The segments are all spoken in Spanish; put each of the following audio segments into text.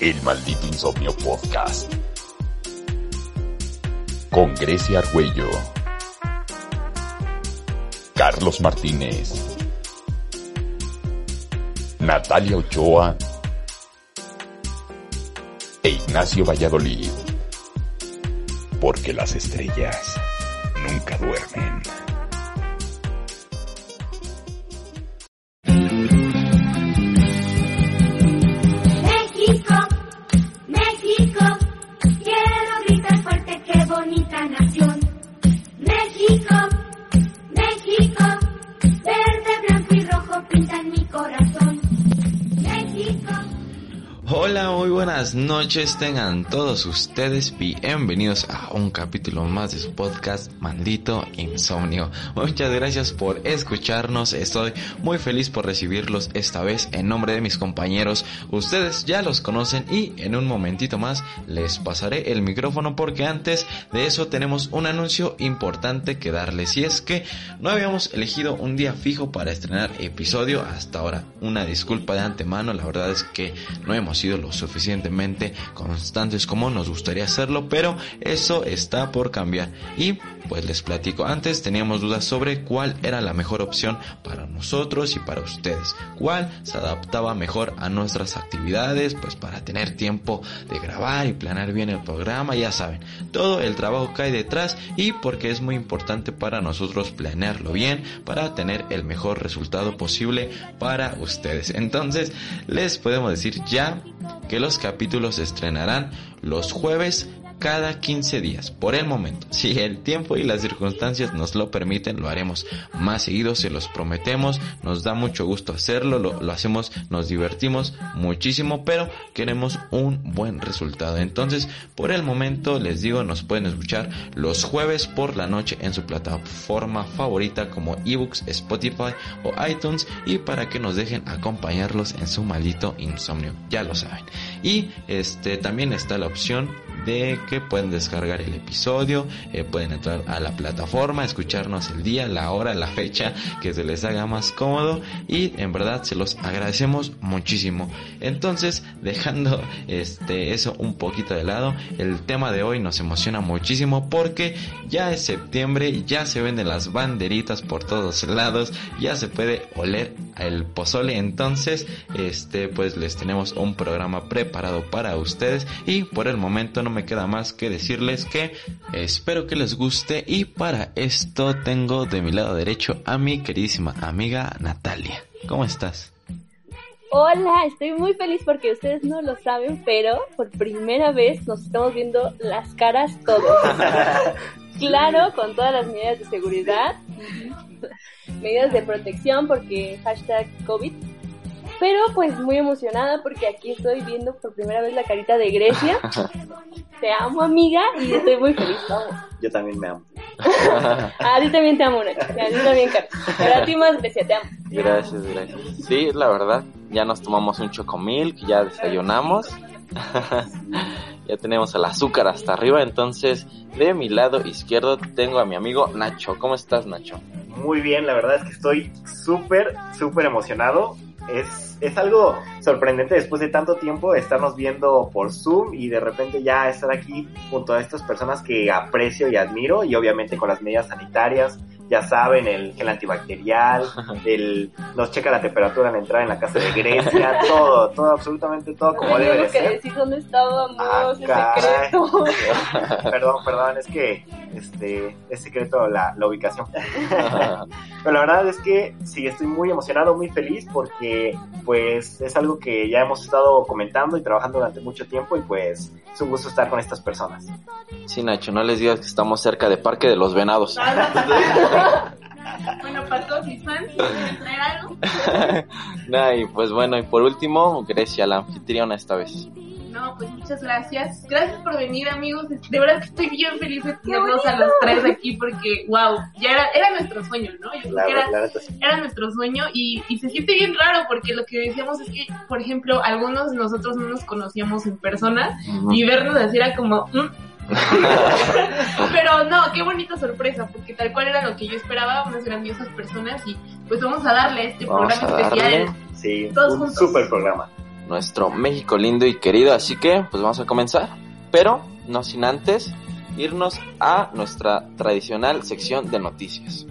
El Maldito Insomnio Podcast. Con Grecia Argüello. Carlos Martínez. Natalia Ochoa. E Ignacio Valladolid. Porque las estrellas nunca duermen. Noches, tengan todos ustedes bienvenidos a un capítulo más de su podcast Maldito Insomnio. Muchas gracias por escucharnos, estoy muy feliz por recibirlos esta vez en nombre de mis compañeros. Ustedes ya los conocen y en un momentito más les pasaré el micrófono porque antes de eso tenemos un anuncio importante que darles y es que no habíamos elegido un día fijo para estrenar episodio hasta ahora. Una disculpa de antemano, la verdad es que no hemos sido lo suficientemente constantes como nos gustaría hacerlo, pero eso está por cambiar. Y pues les platico, antes teníamos dudas sobre cuál era la mejor opción para nosotros y para ustedes, cuál se adaptaba mejor a nuestras actividades, pues para tener tiempo de grabar y planear bien el programa, ya saben, todo el trabajo cae detrás y porque es muy importante para nosotros planearlo bien para tener el mejor resultado posible para ustedes. Entonces, les podemos decir ya que los capítulos estrenarán los jueves cada 15 días. Por el momento, si el tiempo y las circunstancias nos lo permiten, lo haremos más seguido, se los prometemos. Nos da mucho gusto hacerlo, lo, hacemos, nos divertimos muchísimo, pero queremos un buen resultado. Entonces, por el momento, les digo, nos pueden escuchar los jueves por la noche en su plataforma favorita como ebooks, Spotify o iTunes y para que nos dejen acompañarlos en su maldito insomnio, ya lo saben. Y este también está la opción de que pueden descargar el episodio, eh, pueden entrar a la plataforma, escucharnos el día, la hora, la fecha que se les haga más cómodo y en verdad se los agradecemos muchísimo. Entonces, dejando este eso un poquito de lado, el tema de hoy nos emociona muchísimo porque ya es septiembre, ya se venden las banderitas por todos lados, ya se puede oler el pozole, entonces este pues les tenemos un programa preparado para ustedes y por el momento no me queda más que decirles que espero que les guste y para esto tengo de mi lado derecho a mi queridísima amiga Natalia. ¿Cómo estás? Hola, estoy muy feliz porque ustedes no lo saben, pero por primera vez nos estamos viendo las caras todos. claro, con todas las medidas de seguridad, medidas de protección porque hashtag COVID. Pero pues muy emocionada porque aquí estoy viendo por primera vez la carita de Grecia. Te amo amiga y estoy muy feliz, vamos. Yo también me amo. A ti también te amo, Nacho. A ti también, Carlos. Pero a ti más, Grecia, te amo. Gracias, gracias. Sí, la verdad, ya nos tomamos un chocomilk, ya desayunamos. ya tenemos el azúcar hasta arriba, entonces de mi lado izquierdo tengo a mi amigo Nacho. ¿Cómo estás, Nacho? Muy bien, la verdad es que estoy súper, súper emocionado. Es, es algo sorprendente después de tanto tiempo estarnos viendo por Zoom y de repente ya estar aquí junto a estas personas que aprecio y admiro y obviamente con las medidas sanitarias, ya saben, el gel antibacterial, el, nos checa la temperatura al entrar en la casa de Grecia, todo, todo, absolutamente todo como Ay, debe de tengo que ser. decir dónde estábamos, Ah, es caray. secreto. perdón, perdón, es que este es secreto la, la ubicación. Pero la verdad es que sí, estoy muy emocionado, muy feliz porque pues es algo que ya hemos estado comentando y trabajando durante mucho tiempo y pues es un gusto estar con estas personas. Sí, Nacho, no les digas que estamos cerca de Parque de los Venados. Bueno, para todos mis fans, ¿quieren traer algo? Nah, y pues bueno, y por último, Grecia, la anfitriona esta vez. No, pues muchas gracias. Gracias por venir, amigos. De verdad que estoy bien feliz de tenerlos a los tres aquí porque, wow, ya era, era nuestro sueño, ¿no? Yo creo que era, era nuestro sueño y, y se siente bien raro porque lo que decíamos es que, por ejemplo, algunos de nosotros no nos conocíamos en persona y vernos así era como... "Mm". Pero no, qué bonita sorpresa, porque tal cual era lo que yo esperaba, unas grandiosas personas y pues vamos a darle este Vamos programa a darle. especial. Sí, Todos un juntos. super programa. nuestro México lindo y querido. Así que, pues vamos a comenzar. Pero, no sin antes, irnos a nuestra tradicional sección de noticias.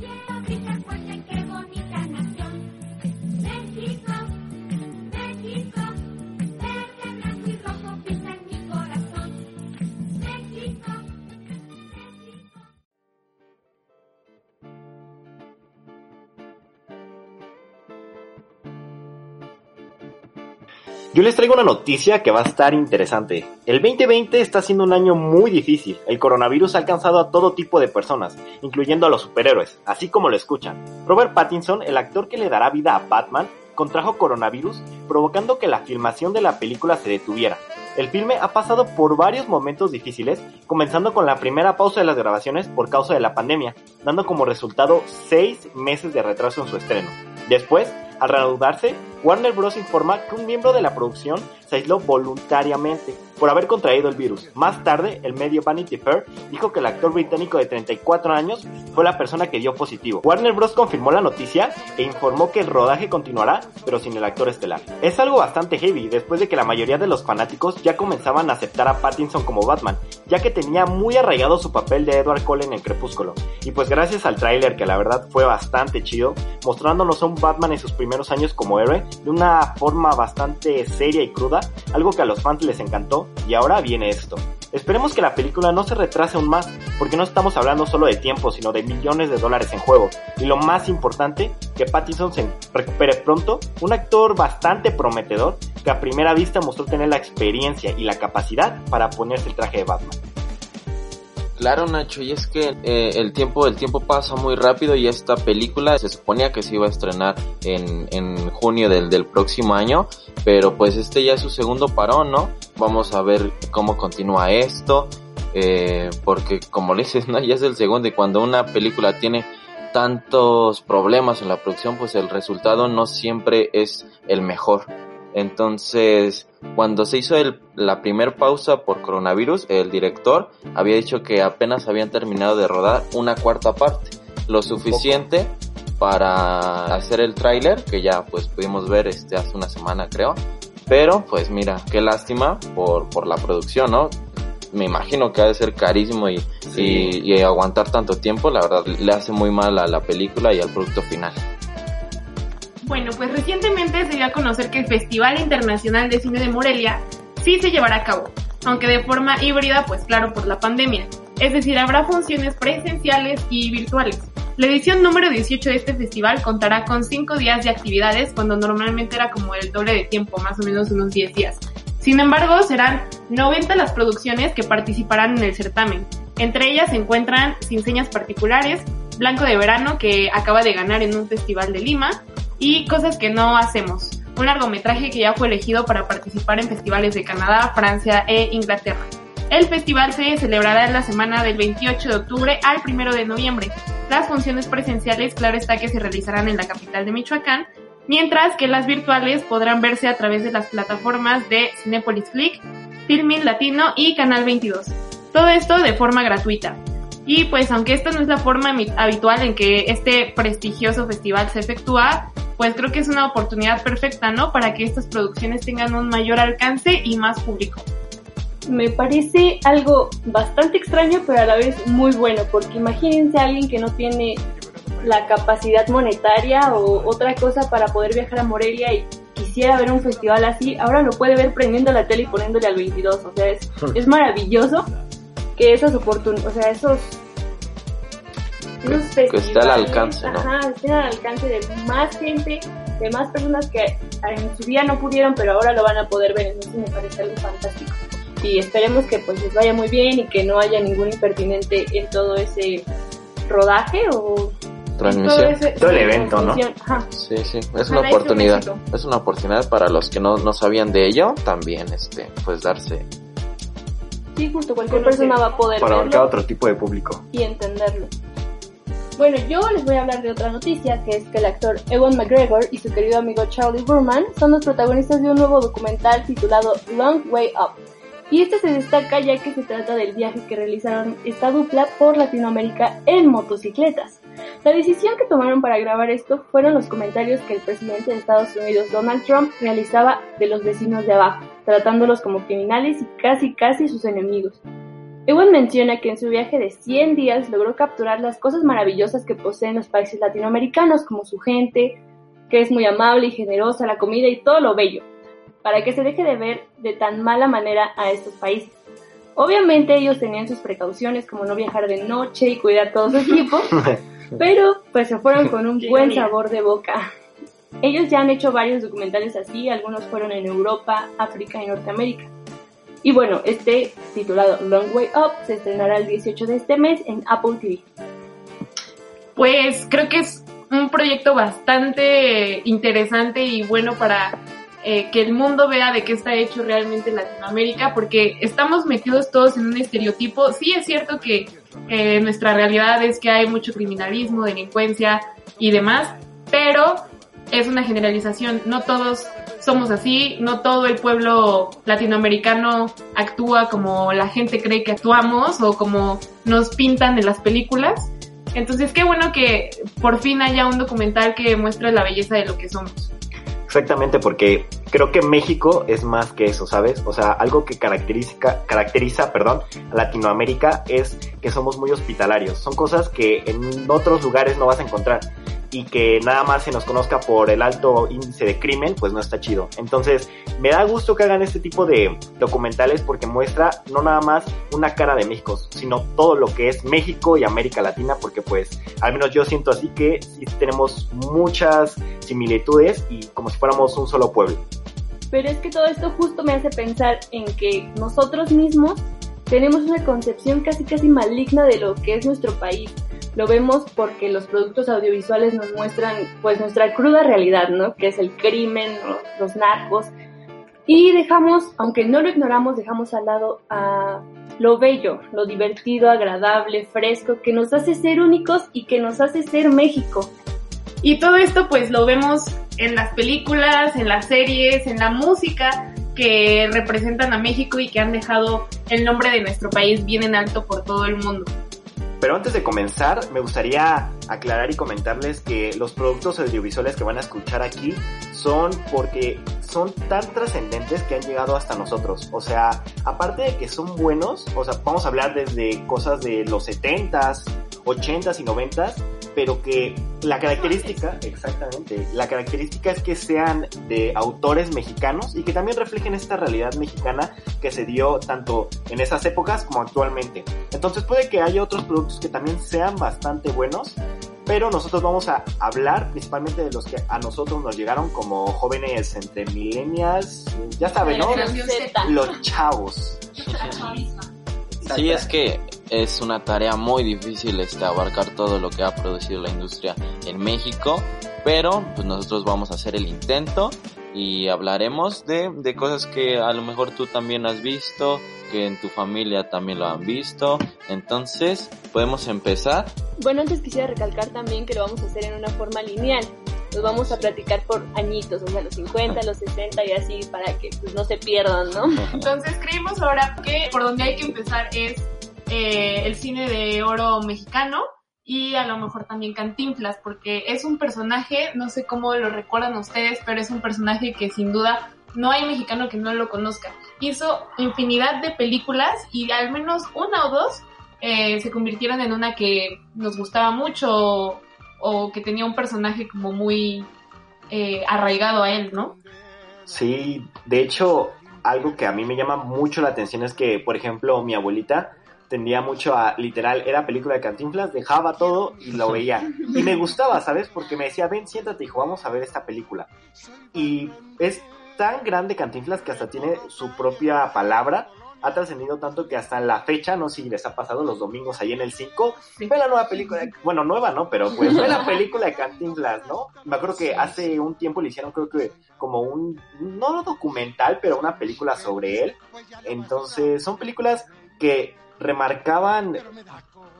Yo les traigo una noticia que va a estar interesante. El 2020 está siendo un año muy difícil. El coronavirus ha alcanzado a todo tipo de personas, incluyendo a los superhéroes, así como lo escuchan. Robert Pattinson, el actor que le dará vida a Batman, contrajo coronavirus, provocando que la filmación de la película se detuviera. El filme ha pasado por varios momentos difíciles, comenzando con la primera pausa de las grabaciones por causa de la pandemia, dando como resultado seis meses de retraso en su estreno. Después, al reanudarse, Warner Bros. informa que un miembro de la producción se aisló voluntariamente por haber contraído el virus. Más tarde, el medio Vanity Fair dijo que el actor británico de 34 años fue la persona que dio positivo. Warner Bros. confirmó la noticia e informó que el rodaje continuará, pero sin el actor estelar. Es algo bastante heavy después de que la mayoría de los fanáticos ya comenzaban a aceptar a Pattinson como Batman, ya que tenía muy arraigado su papel de Edward Cullen en Crepúsculo. Y pues gracias al tráiler que la verdad fue bastante chido, mostrándonos a un Batman en sus primeros años como héroe de una forma bastante seria y cruda, algo que a los fans les encantó, y ahora viene esto. Esperemos que la película no se retrase aún más, porque no estamos hablando solo de tiempo, sino de millones de dólares en juego. Y lo más importante, que Pattinson se recupere pronto, un actor bastante prometedor que a primera vista mostró tener la experiencia y la capacidad para ponerse el traje de Batman. Claro, Nacho, y es que eh, el tiempo el tiempo pasa muy rápido y esta película se suponía que se iba a estrenar en, en junio del, del próximo año, pero pues este ya es su segundo parón, ¿no? Vamos a ver cómo continúa esto, eh, porque como le dices, ¿no? ya es el segundo y cuando una película tiene tantos problemas en la producción, pues el resultado no siempre es el mejor. Entonces, cuando se hizo el, la primer pausa por coronavirus, el director había dicho que apenas habían terminado de rodar una cuarta parte, lo suficiente para hacer el tráiler, que ya pues pudimos ver este hace una semana creo. Pero pues mira, qué lástima por, por la producción, ¿no? Me imagino que ha de ser carísimo y, Sí. y, y aguantar tanto tiempo, la verdad, le hace muy mal a la película y al producto final. Bueno, pues recientemente se dio a conocer que el Festival Internacional de Cine de Morelia sí se llevará a cabo, aunque de forma híbrida, pues claro, por la pandemia. Es decir, habrá funciones presenciales y virtuales. La edición número 18 de este festival contará con 5 días de actividades, cuando normalmente era como el doble de tiempo, más o menos unos 10 días. Sin embargo, serán 90 las producciones que participarán en el certamen. Entre ellas se encuentran Sin Señas Particulares, Blanco de Verano, que acaba de ganar en un festival de Lima, y Cosas que no hacemos, un largometraje que ya fue elegido para participar en festivales de Canadá, Francia e Inglaterra. El festival se celebrará en la semana del 28 de octubre al 1 de noviembre. Las funciones presenciales, claro está que se realizarán en la capital de Michoacán, mientras que las virtuales podrán verse a través de las plataformas de Cinepolis Click, Filmin Latino y Canal 22. Todo esto de forma gratuita. Y pues aunque esta no es la forma habitual en que este prestigioso festival se efectúa, pues creo que es una oportunidad perfecta, ¿no? Para que estas producciones tengan un mayor alcance y más público. Me parece algo bastante extraño, pero a la vez muy bueno, porque imagínense alguien que no tiene la capacidad monetaria o otra cosa para poder viajar a Morelia y quisiera ver un festival así, ahora lo puede ver prendiendo la tele y poniéndole al 22, o sea, es, es maravilloso que esas oportunidades, o sea, esos... esos Que- que esté al alcance, ¿no? Ajá, estén al alcance de más gente, de más personas que en su día no pudieron, pero ahora lo van a poder ver, entonces me parece algo fantástico y esperemos que pues les vaya muy bien y que no haya ningún impertinente en todo ese rodaje o Transmisión. en ese- Todo el evento, ¿no? Ajá. Sí, sí, es Ojalá una oportunidad. Es una oportunidad para los que no, no sabían de ello, también, este, pues darse. Sí, justo cualquier Conocer. persona va a poder Para abarcar otro tipo de público. y entenderlo. Bueno, yo les voy a hablar de otra noticia, que es que el actor Ewan McGregor y su querido amigo Charlie Burman son los protagonistas de un nuevo documental titulado Long Way Up. Y este se destaca ya que se trata del viaje que realizaron esta dupla por Latinoamérica en motocicletas. La decisión que tomaron para grabar esto fueron los comentarios que el presidente de Estados Unidos, Donald Trump, realizaba de los vecinos de abajo, tratándolos como criminales y casi casi sus enemigos. Ewan menciona que en su viaje de 100 días logró capturar las cosas maravillosas que poseen los países latinoamericanos, como su gente, que es muy amable y generosa, la comida y todo lo bello, para que se deje de ver de tan mala manera a estos países. Obviamente ellos tenían sus precauciones como no viajar de noche y cuidar todo su equipo, pero pues se fueron con un buen sabor de boca. Ellos ya han hecho varios documentales así, algunos fueron en Europa, África y Norteamérica. Y bueno, este titulado Long Way Up se estrenará el 18 de este mes en Apple TV. Pues creo que es un proyecto bastante interesante y bueno para eh, que el mundo vea de qué está hecho realmente Latinoamérica, porque estamos metidos todos en un estereotipo. Sí es cierto que eh, nuestra realidad es que hay mucho criminalismo, delincuencia y demás, pero es una generalización. No todos somos así, no todo el pueblo latinoamericano actúa como la gente cree que actuamos o como nos pintan en las películas. Entonces, qué bueno que por fin haya un documental que muestre la belleza de lo que somos. Exactamente, porque creo que México es más que eso, ¿sabes? O sea, algo que caracteriza, caracteriza, perdón, a Latinoamérica es que somos muy hospitalarios. Son cosas que en otros lugares no vas a encontrar y que nada más se nos conozca por el alto índice de crimen, pues no está chido. Entonces, me da gusto que hagan este tipo de documentales porque muestra no nada más una cara de México, sino todo lo que es México y América Latina, porque pues al menos yo siento así que sí tenemos muchas similitudes y como si fuéramos un solo pueblo. Pero es que todo esto justo me hace pensar en que nosotros mismos tenemos una concepción casi casi maligna de lo que es nuestro país. Lo vemos porque los productos audiovisuales nos muestran pues nuestra cruda realidad, ¿no? Que es el crimen, los, narcos. Y dejamos, aunque no lo ignoramos, dejamos al lado a lo bello, lo divertido, agradable, fresco, que nos hace ser únicos y que nos hace ser México. Y todo esto pues lo vemos en las películas, en las series, en la música que representan a México y que han dejado el nombre de nuestro país bien en alto por todo el mundo. Pero antes de comenzar, me gustaría aclarar y comentarles que los productos audiovisuales que van a escuchar aquí son porque son tan trascendentes que han llegado hasta nosotros. O sea, aparte de que son buenos, o sea, vamos a hablar desde cosas de los 70s, 80s y 90s, pero que la característica, exactamente, la característica es que sean de autores mexicanos y que también reflejen esta realidad mexicana que se dio tanto en esas épocas como actualmente. Entonces puede que haya otros productos que también sean bastante buenos, pero nosotros vamos a hablar principalmente de los que a nosotros nos llegaron como jóvenes entre millennials, ya saben, ¿no? Los chavos. Sí, es que es una tarea muy difícil este abarcar todo lo que ha producido la industria en México, pero pues nosotros vamos a hacer el intento y hablaremos de, de cosas que a lo mejor tú también has visto, que en tu familia también lo han visto. Entonces, podemos empezar. Bueno, antes quisiera recalcar también que lo vamos a hacer en una forma lineal. Nos vamos a platicar por añitos, o sea, los 50, los 60 y así, para que pues, no se pierdan, ¿no? Entonces creímos ahora que por donde hay que empezar es eh, el cine de oro mexicano y a lo mejor también Cantinflas, porque es un personaje, no sé cómo lo recuerdan ustedes, pero es un personaje que sin duda no hay mexicano que no lo conozca. Hizo infinidad de películas y al menos una o dos eh, se convirtieron en una que nos gustaba mucho o, que tenía un personaje como muy eh, arraigado a él, ¿no? Sí, de hecho, algo que a mí me llama mucho la atención es que, por ejemplo, mi abuelita tendía mucho a, literal, era película de Cantinflas, dejaba todo y lo veía. Y me gustaba, ¿sabes? Porque me decía, ven, siéntate, hijo, vamos a ver esta película. Y es tan grande Cantinflas que hasta tiene su propia palabra. Ha trascendido tanto que hasta la fecha, no sé si les ha pasado los domingos ahí en el 5, Sí. ve la nueva película, de- bueno, nueva no, pero pues ve la película de Cantinflas, ¿no? Me acuerdo que hace un tiempo le hicieron creo que como un, no documental, pero una película sobre él. Entonces, son películas que remarcaban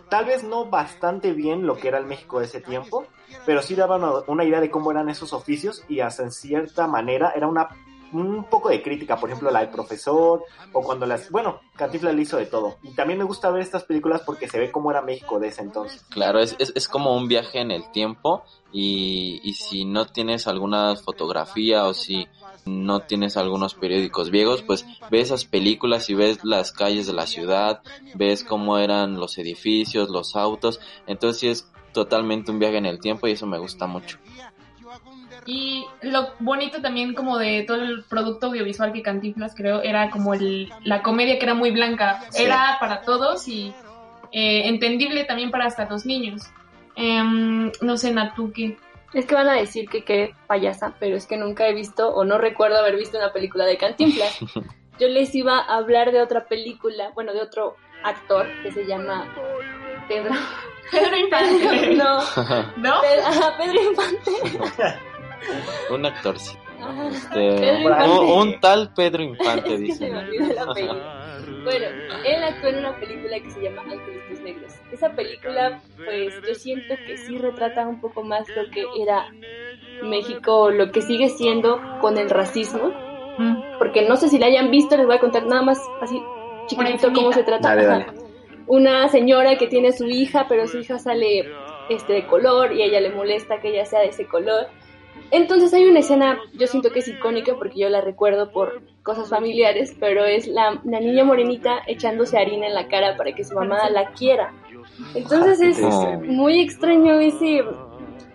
tal vez no bastante bien lo que era el México de ese tiempo, pero sí daban una, idea de cómo eran esos oficios y hasta en cierta manera era una un poco de crítica, por ejemplo la del profesor, o cuando las, bueno, Cantinflas le hizo de todo. Y también me gusta ver estas películas porque se ve cómo era México de ese entonces. Claro, es, es, es como un viaje en el tiempo y, y si no tienes alguna fotografía o si no tienes algunos periódicos viejos, pues ves esas películas y ves las calles de la ciudad, ves cómo eran los edificios, los autos, entonces sí es totalmente un viaje en el tiempo y eso me gusta mucho. Y lo bonito también como de todo el producto audiovisual que Cantinflas creo era como el, la comedia que era muy blanca. Sí. Era para todos y eh, entendible también para hasta los niños. Em, no sé, Natuque. Es que van a decir que qué payasa, pero es que nunca he visto o no recuerdo haber visto una película de Cantinflas. Yo les iba a hablar de otra película, bueno, de otro actor que se llama Pedro. Pedro Infante. no, ¿No? Pedro, ajá, Pedro Infante. un actorcito. Ajá, Este, un, tal Pedro Infante, Se dicen. me olvidó el apellido. Bueno, él actuó en una película que se llama Angelitos Negros. Esa película, pues yo siento que sí retrata un poco más lo que era México, lo que sigue siendo con el racismo. Mm. Porque no sé si la hayan visto, les voy a contar nada más así chiquitito cómo se trata. Dale, dale. Una señora que tiene a su hija, pero su hija sale este de color y a ella le molesta que ella sea de ese color. Entonces hay una escena, yo siento que es icónica porque yo la recuerdo por cosas familiares, pero es la, la niña morenita echándose harina en la cara para que su mamá la quiera. Entonces es Oh. muy extraño ese,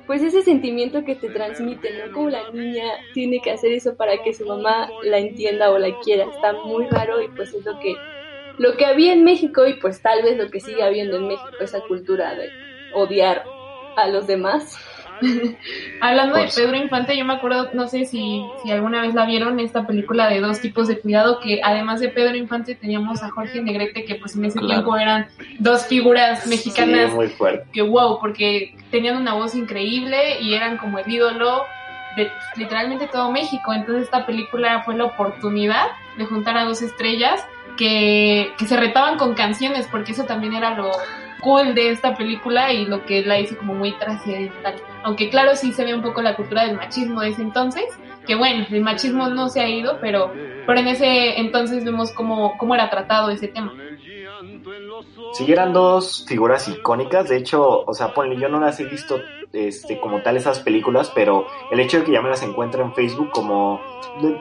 pues ese sentimiento que te transmite, ¿no? Como la niña tiene que hacer eso para que su mamá la entienda o la quiera. Está muy raro y pues es lo que, lo que había en México y pues tal vez lo que sigue habiendo en México, esa cultura de odiar a los demás. Hablando de Pues- Pedro Infante, yo me acuerdo, no sé si, si alguna vez la vieron, esta película de dos tipos de cuidado, que además de Pedro Infante teníamos a Jorge Negrete, que pues en ese Claro. tiempo eran dos figuras mexicanas Sí, muy fuerte. que wow, porque tenían una voz increíble y eran como el ídolo de literalmente todo México. Entonces esta película fue la oportunidad de juntar a dos estrellas que, que se retaban con canciones, porque eso también era lo cool de esta película y lo que la hizo como muy trascendental. Aunque claro, sí se ve un poco la cultura del machismo de ese entonces, que bueno, el machismo no se ha ido, pero, pero en ese entonces vemos cómo, cómo era tratado ese tema. Sí, eran dos figuras icónicas. De hecho, o sea, ponle, yo no las he visto este, como tal esas películas, pero el hecho de que ya me las encuentre en Facebook como...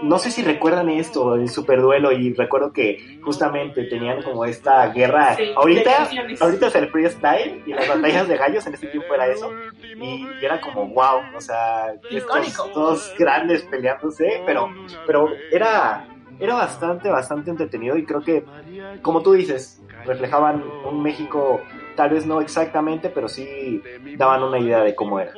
No sé si recuerdan esto, el superduelo, y recuerdo que justamente tenían como esta guerra... Sí, ahorita, ahorita es el freestyle y las batallas de gallos, en ese tiempo era eso. Y era como wow, o sea, estos dos grandes peleándose, pero, pero era, era bastante, bastante entretenido y creo que, como tú dices, reflejaban un México, tal vez no exactamente, pero sí daban una idea de cómo era.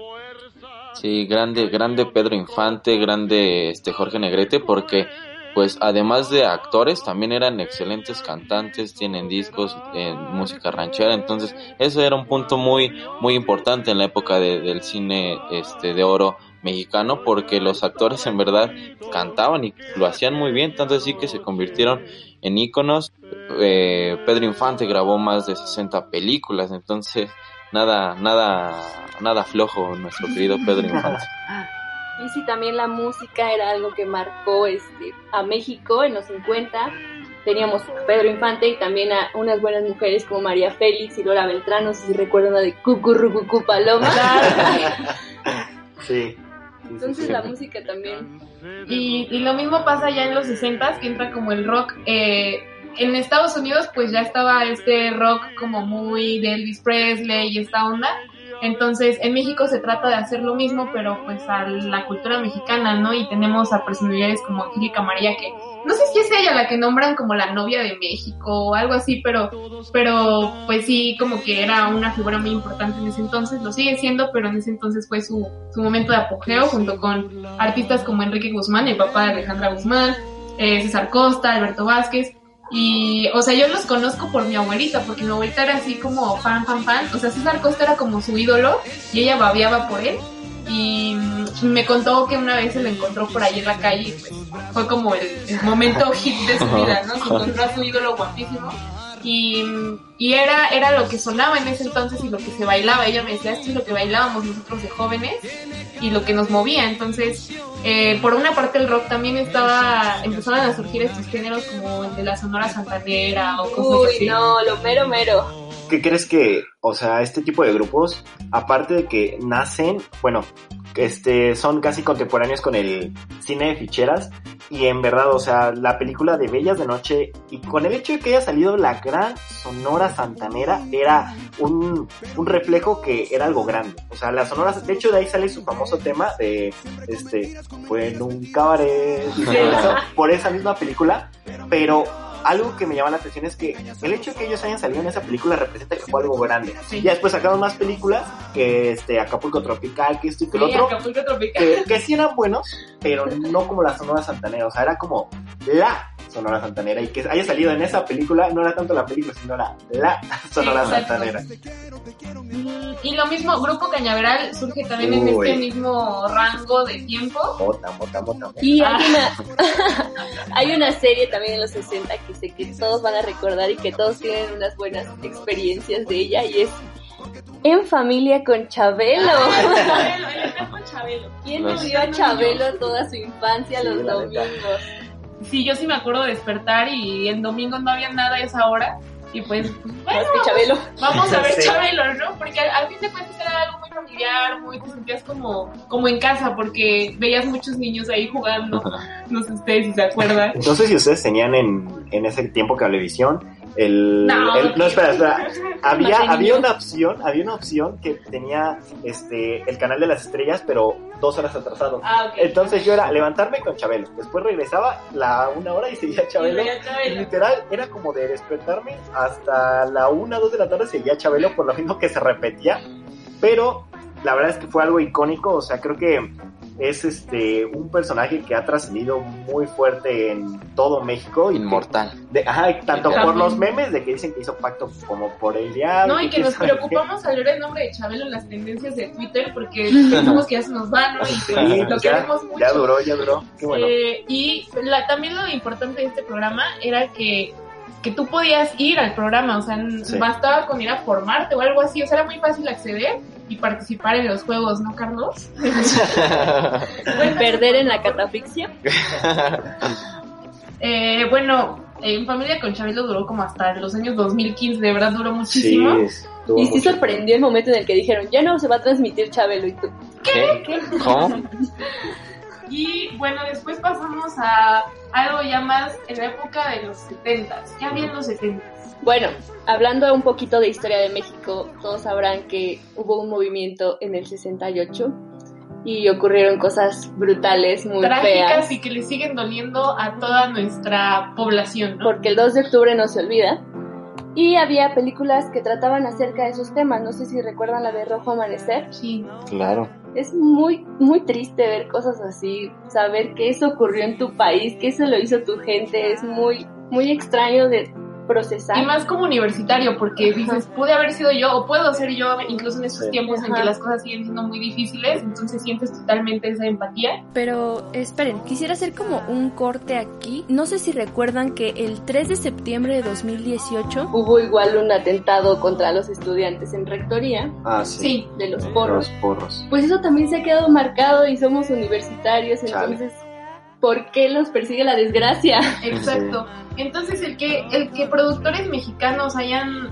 Sí, grande, grande Pedro Infante, grande este Jorge Negrete, porque pues además de actores también eran excelentes cantantes, tienen discos en música ranchera, entonces eso era un punto muy muy importante en la época de- del cine este de oro mexicano porque los actores en verdad cantaban y lo hacían muy bien, tanto así que se convirtieron en íconos. Eh, Pedro Infante grabó más de 60 películas, entonces nada nada nada flojo nuestro querido Pedro Infante. Y sí, también la música era algo que marcó este, a México en los 50. Teníamos a Pedro Infante y también a unas buenas mujeres como María Félix y Lola Beltrán, no sé si recuerdan la de Cucurrucucú Paloma. Sí. Entonces sí. la música también. Y, y lo mismo pasa ya en los 60 que entra como el rock. eh, en Estados Unidos pues ya estaba este rock como muy de Elvis Presley y esta onda. Entonces en México se trata de hacer lo mismo pero pues a la cultura mexicana, ¿no? Y tenemos a personalidades como Angélica María que no sé si es ella la que nombran como la novia de México o algo así, pero, pero pues sí, como que era una figura muy importante en ese entonces, lo sigue siendo, pero en ese entonces fue su, su momento de apogeo junto con artistas como Enrique Guzmán, el papá de Alejandra Guzmán, eh, César Costa, Alberto Vázquez. Y, o sea, yo los conozco por mi abuelita, porque mi abuelita era así como fan, fan, fan. O sea, César Costa era como su ídolo y ella babeaba por él. Y mm, me contó que una vez se lo encontró por ahí en la calle y pues fue como el, el momento hit de su vida, ¿no? Se encontró a su ídolo guapísimo y, y era, era lo que sonaba en ese entonces y lo que se bailaba. Ella me decía, esto es lo que bailábamos nosotros de jóvenes y lo que nos movía. Entonces, eh, por una parte el rock también estaba, empezaron a surgir estos géneros como el de la Sonora Santanera o cosas así. Uy, no, lo mero mero. ¿Qué crees que, o sea, este tipo de grupos, aparte de que nacen, bueno, este, son casi contemporáneos con el cine de ficheras y en verdad, o sea, la película de Bellas de Noche y con el hecho de que haya salido la gran Sonora Santanera era un, un reflejo que era algo grande. O sea, la Sonora, de hecho de ahí sale su famoso tema de, este, fue en un cabaret, por esa misma película, pero algo que me llama la atención es que el hecho de que ellos hayan salido en esa película representa que fue algo grande. Sí. Ya después sacaron más películas, que este, Acapulco Tropical, que esto y que lo Sí, otro, Acapulco Tropical. que, que sí eran buenos, pero no como la Sonora Santanera, o sea, era como la Sonora Santanera, y que haya salido en esa película, no era tanto la película, sino era la Sonora. Santanera. Y lo mismo, Grupo Cañaveral surge también en Uy. este mismo rango de tiempo. Mota, mota, mota. mota. Y hay Ah. una, hay una serie también en los 60 que que todos van a recordar y que todos tienen unas buenas experiencias de ella y es En familia con Chabelo. Chabelo, el eterno Chabelo. ¿Quién no vio a Chabelo toda su infancia Sí, los domingos? Sí, yo sí me acuerdo de despertar y el domingo no había nada a esa hora. Y pues, pues, bueno, Más que Chabelo. vamos a ver Sí. Chabelo, ¿no? Porque al, al fin de cuentas era algo muy familiar, muy, te sentías como, como en casa, porque veías muchos niños ahí jugando. No sé ustedes si se acuerdan. No sé si ustedes tenían en, en ese tiempo cablevisión el... No, el- no, espera, espera. Había, había una opción, había una opción que tenía este el canal de las estrellas, pero dos horas atrasado. Ah. Entonces yo era levantarme con Chabelo, después regresaba la una hora y seguía Chabelo. Y veía Chabelo. Literal, era como de despertarme hasta la una, dos de la tarde seguía Chabelo, por lo mismo que se repetía. Pero la verdad es que fue algo icónico, o sea, creo que es este un personaje que ha trascendido muy fuerte en todo México. Y Inmortal. de- ajá, tanto por También. los memes de que dicen que hizo pacto como por el diablo. No, y que nos preocupamos al ver el nombre de Chabelo en las tendencias de Twitter porque pensamos que ya se nos va, ¿no? Y Sí, pues, lo pues ya, queremos mucho. ya duró, ya duró. Qué bueno. Eh, y la- también lo importante de este programa era que, que tú podías ir al programa, o sea, Sí. bastaba con ir a formarte o algo así, o sea, era muy fácil acceder y participar en los juegos, ¿no, Carlos? Perder en la catafixia. Eh, bueno, en Familia con Chabelo duró como hasta los años 2015, de verdad duró muchísimo. estuvo Y sí sorprendió el momento en el que dijeron, ya no se va a transmitir Chabelo y tú. ¿Qué? ¿Cómo? Y bueno, después pasamos a algo ya más en la época de los 70, ya bien los 70. Bueno, hablando un poquito de historia de México, todos sabrán que hubo un movimiento en el 68 y ocurrieron cosas brutales, muy trágicas feas, y que le siguen doliendo a toda nuestra población, ¿no? porque el 2 de octubre no se olvida. Y había películas que trataban acerca de esos temas, no sé si recuerdan la de Rojo Amanecer. Sí. Claro. Es muy, muy triste ver cosas así, saber que eso ocurrió en tu país, que eso lo hizo tu gente, es muy, muy extraño de procesar. Y más como universitario, porque dices, pude haber sido yo o puedo ser yo, incluso en estos Sí. tiempos en que las cosas siguen siendo muy difíciles, entonces sientes totalmente esa empatía. Pero esperen, quisiera hacer como un corte aquí. No sé si recuerdan que el 3 de septiembre de 2018 Hubo igual un atentado contra los estudiantes en rectoría Ah, sí. Sí, de los porros. Los porros. Pues eso también se ha quedado marcado y somos universitarios, Chale. ¿Por qué los persigue la desgracia? exacto. Entonces el que, el que productores mexicanos hayan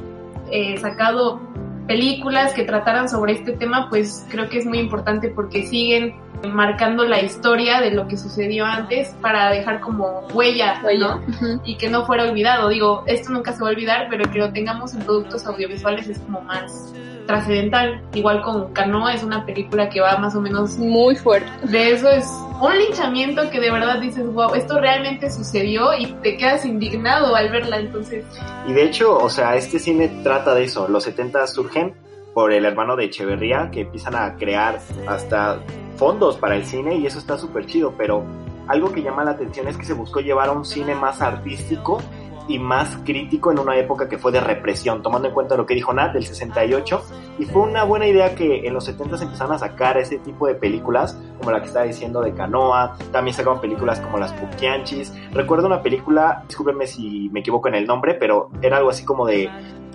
eh, sacado películas que trataran sobre este tema, pues creo que es muy importante porque siguen marcando la historia de lo que sucedió antes para dejar como huella, ¿no? y que no fuera olvidado. Digo, esto nunca se va a olvidar, pero que lo tengamos en productos audiovisuales es como más trascendental. Igual con Canoa es una película que va más o menos muy fuerte. de eso es un linchamiento que de verdad dices, wow, esto realmente sucedió y te quedas indignado al verla, entonces Y de hecho, o sea, este cine trata de eso. Los 70 surgen por el hermano de Echeverría que empiezan a crear hasta fondos para el cine y eso está súper chido, pero algo que llama la atención es que se buscó llevar a un cine más artístico y más crítico en una época que fue de represión, tomando en cuenta lo que dijo Nat del 68. Y fue una buena idea que en los 70 se empezaron a sacar ese tipo de películas, como la que estaba diciendo de Canoa. También sacaron películas como Las Pukianchis. Recuerdo una película, discúlpenme si me equivoco en el nombre, pero era algo así como de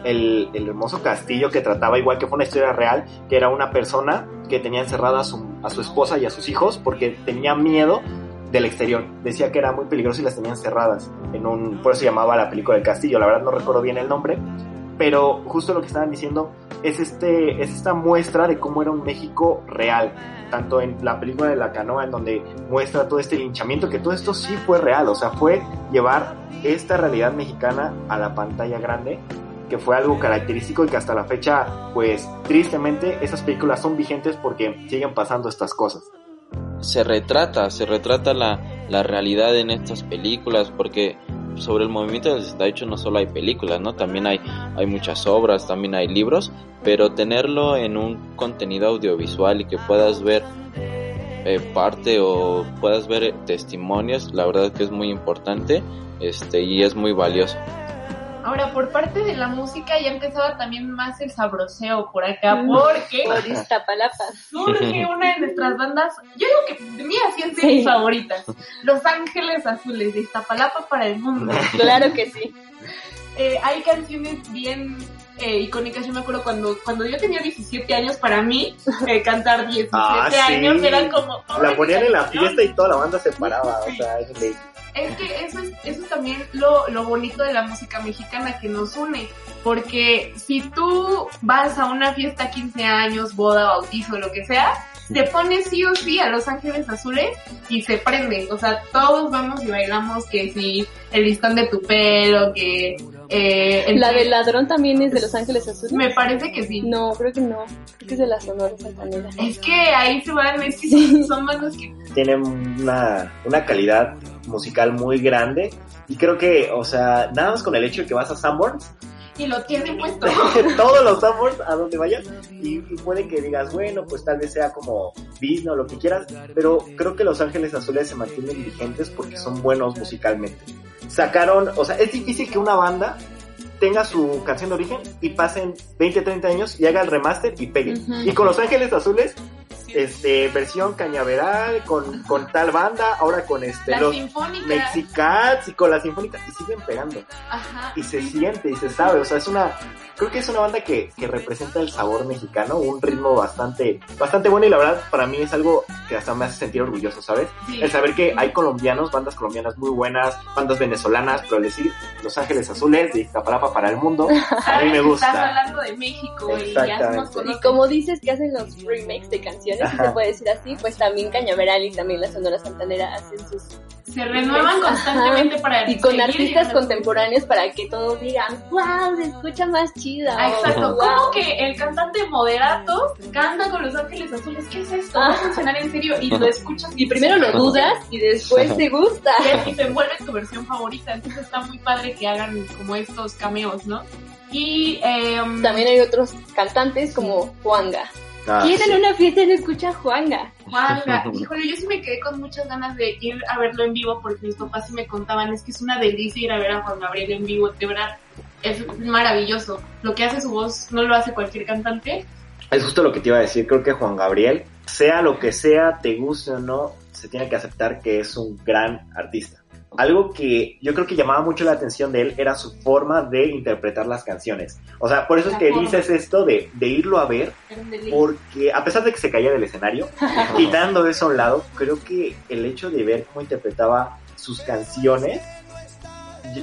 el, el hermoso castillo que trataba igual que fue una historia real, que era una persona que tenía encerrada a su, a su esposa y a sus hijos porque tenía miedo del exterior. Decía que era muy peligroso y las tenían cerradas en un, por eso se llamaba la película del castillo. La verdad no recuerdo bien el nombre, pero justo lo que estaban diciendo es este, es esta muestra de cómo era un México real. Tanto en la película de la canoa, en donde muestra todo este linchamiento, que todo esto sí fue real, o sea, fue llevar esta realidad mexicana a la pantalla grande, que fue algo característico y que hasta la fecha, pues tristemente, esas películas son vigentes porque siguen pasando estas cosas se retrata, se retrata la, la realidad en estas películas, porque sobre el movimiento del 68 no solo hay películas, ¿no? También hay, hay muchas obras, también hay libros, pero tenerlo en un contenido audiovisual y que puedas ver eh, parte o puedas ver testimonios, la verdad que es muy importante este y es muy valioso. Ahora, por parte de la música ya empezaba también más el sabroseo por acá, porque Por Iztapalapa. surge una de nuestras bandas, yo digo que de mí así es de Sí. mis favoritas, Los Ángeles Azules de Iztapalapa para el mundo. Claro que sí. Eh, hay canciones bien eh, icónicas, yo me acuerdo cuando, cuando yo tenía 17 años, para mí, eh, cantar 17 Ah, sí. años eran como... La ponían en la fiesta y toda la banda se paraba, o sea, es de... Es que eso es, eso es también lo, lo bonito de la música mexicana que nos une. Porque si tú vas a una fiesta 15 años, boda, bautizo, lo que sea, te pones sí o sí a Los Ángeles Azules y se prende. O sea, todos vamos y bailamos que si el listón de tu pelo, que... Eh, el- La del ladrón también es de Los Ángeles Azules. Me parece que sí. No, creo que no. Creo que es de la Sonora Santanera. Es que ahí se van, es que son, son bandas que tienen una, una calidad musical muy grande. Y creo que, o sea, nada más con el hecho de que vas a Sanborns, y lo tienen puesto. todos los Sanborns a donde vayas, y, y puede que digas, bueno, pues tal vez sea como Disney o lo que quieras, pero creo que Los Ángeles Azules se mantienen vigentes porque son buenos musicalmente. Sacaron, o sea, es difícil que una banda tenga su canción de origen y pasen 20, 30 años y haga el remaster y pegue. Y con Los Ángeles Azules, este, versión cañaveral, con, con tal banda, ahora con este, La los sinfónica. Mexicats y con la sinfónica, y siguen pegando. Ajá. Y se siente y se sabe, o sea, es una, creo que es una banda que, que representa el sabor mexicano, un ritmo bastante, bastante bueno y la verdad para mí es algo que hasta me hace sentir orgulloso, ¿sabes? Sí. El saber que hay colombianos, bandas colombianas muy buenas, bandas venezolanas, pero decir Los Ángeles Azules de Iztapalapa para el mundo, a mí me gusta. Estás hablando de México y ya Y como dices que hacen los remakes de canciones, si Ajá. se puede decir así, pues también Cañaveral y también la Sonora Santanera hacen sus... Se renuevan Ajá. constantemente para Y con artistas llegando. contemporáneos para que todos digan, wow, se escucha más chida. Ah, Exacto, o, como "Wow". que el cantante moderato canta con Los Ángeles Azules? ¿Qué es esto? ¿Va a funcionar en serio? Y lo escuchas Y primero lo dudas y después te gusta. y se vuelve tu versión favorita. Entonces está muy padre que hagan como estos cameos, ¿no? Y em, También hay otros cantantes como Juanga. Ah, ¿Quién sí. en una fiesta no escucha Juanga? Juanga, híjole, yo sí me quedé con muchas ganas de ir a verlo en vivo porque mis papás sí me contaban, es que es una delicia ir a ver a Juan Gabriel en vivo, de verdad, es maravilloso. Lo que hace su voz no lo hace cualquier cantante. Es justo lo que te iba a decir, creo que Juan Gabriel, sea lo que sea, te guste o no, se tiene que aceptar que es un gran artista. Algo que yo creo que llamaba mucho la atención de él era su forma de interpretar las canciones. O sea, por eso es que dices esto de, de irlo a ver, porque a pesar de que se caía del escenario, quitando eso a un lado, creo que el hecho de ver cómo interpretaba sus canciones,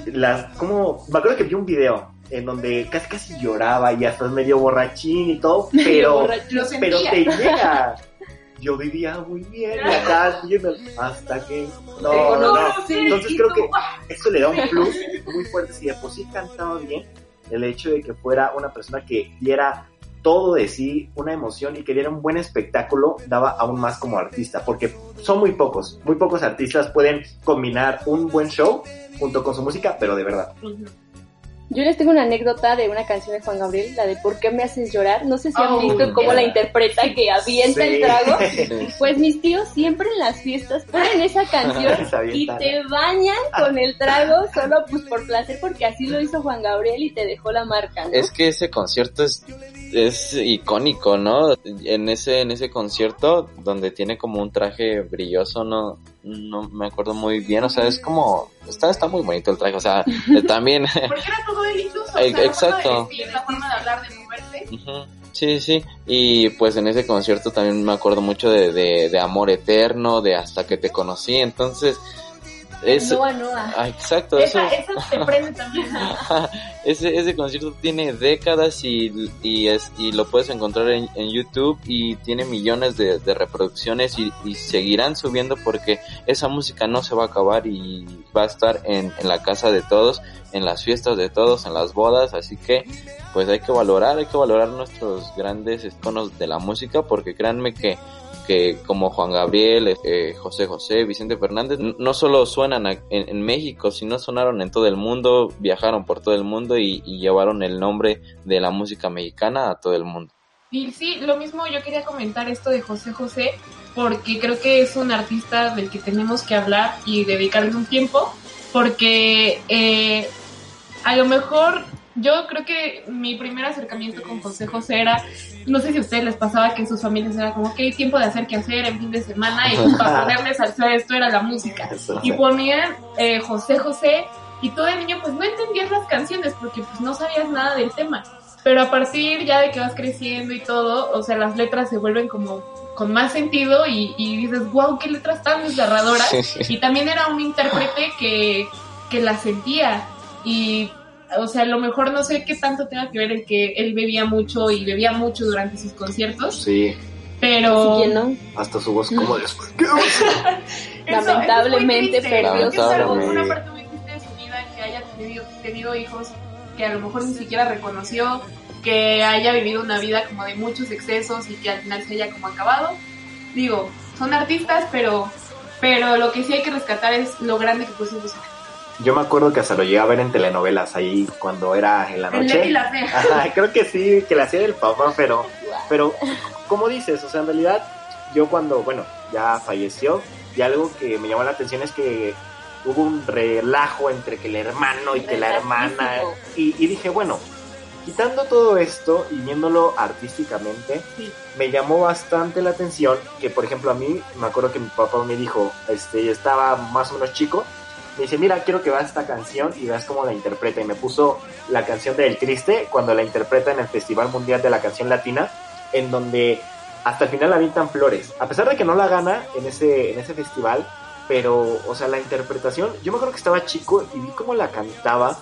las, como, me acuerdo que vi un video en donde casi casi lloraba y hasta es medio borrachín y todo, pero, pero te llega. Yo vivía muy bien acá hasta que no, no, no. Entonces creo que eso le da un plus muy fuerte. Si de por sí cantaba bien, el hecho de que fuera una persona que diera todo de sí, una emoción y que diera un buen espectáculo, daba aún más como artista, porque son muy pocos, muy pocos artistas pueden combinar un buen show junto con su música, pero de verdad. Ujú. Yo les tengo una anécdota de una canción de Juan Gabriel, la de ¿Por qué me haces llorar? No sé si han Oh, visto cómo yeah. la interpreta, que avienta Sí. el trago. Pues mis tíos siempre en las fiestas ponen esa canción y te bañan con el trago solo pues por placer, porque así lo hizo Juan Gabriel y te dejó la marca, ¿no? Es que ese concierto es, es icónico, ¿no? En ese, en ese concierto donde tiene como un traje brilloso, no, no me acuerdo muy bien, o sea, es como, está, está muy bonito el traje, o sea, también, Porque era todo él incluso. o sea, la exacto. forma de vestir, la forma de hablar, de moverse. Ujú. Sí, sí, y pues en ese concierto también me acuerdo mucho de, de, de Amor Eterno, de Hasta que te conocí, entonces, es, Noa, Noa. ah, exacto, eso, Esa, esa te prende también. ese, ese concierto tiene décadas y, y, es, y lo puedes encontrar en, en YouTube y tiene millones de, de reproducciones y, y seguirán subiendo porque esa música no se va a acabar y va a estar en, en la casa de todos, en las fiestas de todos, en las bodas, así que pues hay que valorar, hay que valorar nuestros grandes iconos de la música porque créanme que que como Juan Gabriel, eh, José José, Vicente Fernández, no solo suenan en, México, sino sonaron en todo el mundo, viajaron por todo el mundo y, y llevaron el nombre de la música mexicana a todo el mundo. Y sí, lo mismo yo quería comentar esto de José José, porque creo que es un artista del que tenemos que hablar y dedicarle un tiempo, porque eh, a lo mejor yo creo que mi primer acercamiento con José José era, no sé si a ustedes les pasaba que en sus familias era como que hay tiempo de hacer que hacer en fin de semana y pues, para ponerles al esto era la música. Y ponían eh, José José y todo el niño pues no entendías las canciones porque pues no sabías nada del tema. Pero a partir ya de que vas creciendo y todo, o sea, las letras se vuelven como con más sentido y, y dices, wow, qué letras tan desgarradoras. Y también era un intérprete que, que la sentía y, o sea, a lo mejor no sé qué tanto tenga que ver en que él bebía mucho y bebía mucho durante sus conciertos, Sí, pero... Sí, ¿quién no? hasta su voz como después. Eso- Lamentablemente eso es algo- Lamentablemente. una parte muy triste de su vida que haya tenido, tenido hijos que a lo mejor ni siquiera reconoció, que haya vivido una vida como de muchos excesos y que al final se haya como acabado. Digo, son artistas, pero pero lo que sí hay que rescatar es lo grande que fue su música. Yo me acuerdo que hasta lo llegué a ver en telenovelas ahí cuando era en la noche. la. Ajá, creo que sí, que la hacía el papá, pero, pero, como dices, o sea, en realidad, yo cuando, bueno, ya falleció, y algo que me llamó la atención es que hubo un relajo entre que el hermano y que la hermana, y, y dije, bueno, quitando todo esto y viéndolo artísticamente, Sí. me llamó bastante la atención que, por ejemplo, a mí, me acuerdo que mi papá me dijo, este, estaba más o menos chico, me dice, mira, quiero que veas esta canción y veas cómo la interpreta. Y me puso la canción de El Triste cuando la interpreta en el Festival Mundial de la Canción Latina, en donde hasta el final avientan flores. A pesar de que no la gana en ese, en ese festival, pero, o sea, la interpretación, yo me acuerdo que estaba chico y vi cómo la cantaba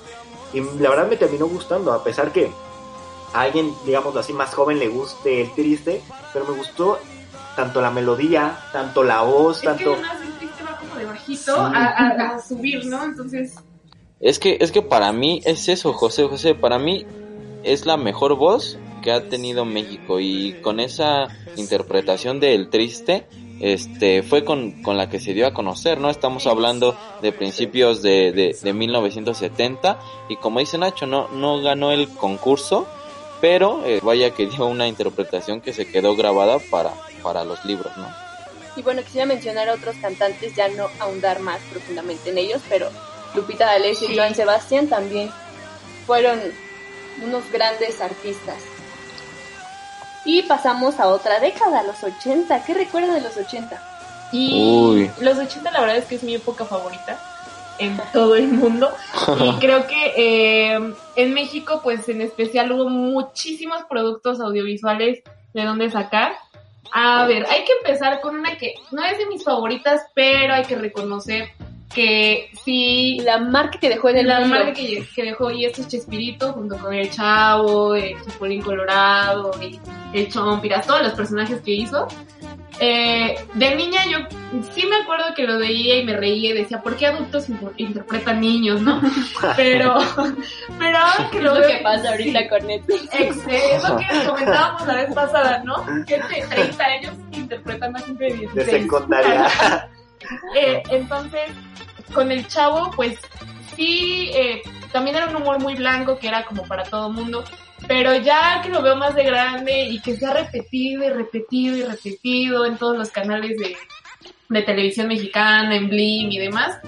y la verdad me terminó gustando, a pesar que a alguien, digamos así, más joven le guste El Triste, pero me gustó tanto la melodía, tanto la voz, Es que de bajito a, a- a subir, ¿no? Entonces, Es que, es que para mí es eso, José José, para mí es la mejor voz que ha tenido México y con esa interpretación del triste, este, fue con, con la que se dio a conocer, ¿no? Estamos hablando de principios de, de, de 1970 y como dice Nacho, no, no ganó el concurso, pero eh, vaya que dio una interpretación que se quedó grabada para, para los libros, ¿no? Y bueno, quisiera mencionar a otros cantantes, ya no ahondar más profundamente en ellos, pero Lupita D'Alessio Sí. y Joan Sebastián también fueron unos grandes artistas. Y pasamos a otra década, los 80. ¿Qué recuerdan de los 80? Y Uy. los 80 la verdad es que es mi época favorita en todo el mundo. Y creo que eh, en México, pues en especial hubo muchísimos productos audiovisuales de donde sacar. A ver, hay que empezar con una que no es de mis favoritas, pero hay que reconocer que sí La marca que dejó en el la mundo. marca que, que dejó y este es Chespirito junto con el Chavo, el Chapulín Colorado, y el Chompiras, todos los personajes que hizo. Eh, de niña yo sí me acuerdo que lo veía y me reía y decía, ¿por qué adultos inter- interpretan niños, no? Pero, pero ahora que Es lo lo veo... que pasa ahorita con Netflix. Ex- es lo que comentábamos la vez pasada, ¿no? Gente de 30 años interpretan a gente de de 16. secundaria. Eh, entonces, con el chavo, pues sí, eh, también era un humor muy blanco que era como para todo mundo, pero ya que lo veo más de grande y que se ha repetido y repetido y repetido en todos los canales de, de televisión mexicana, en Blim y demás,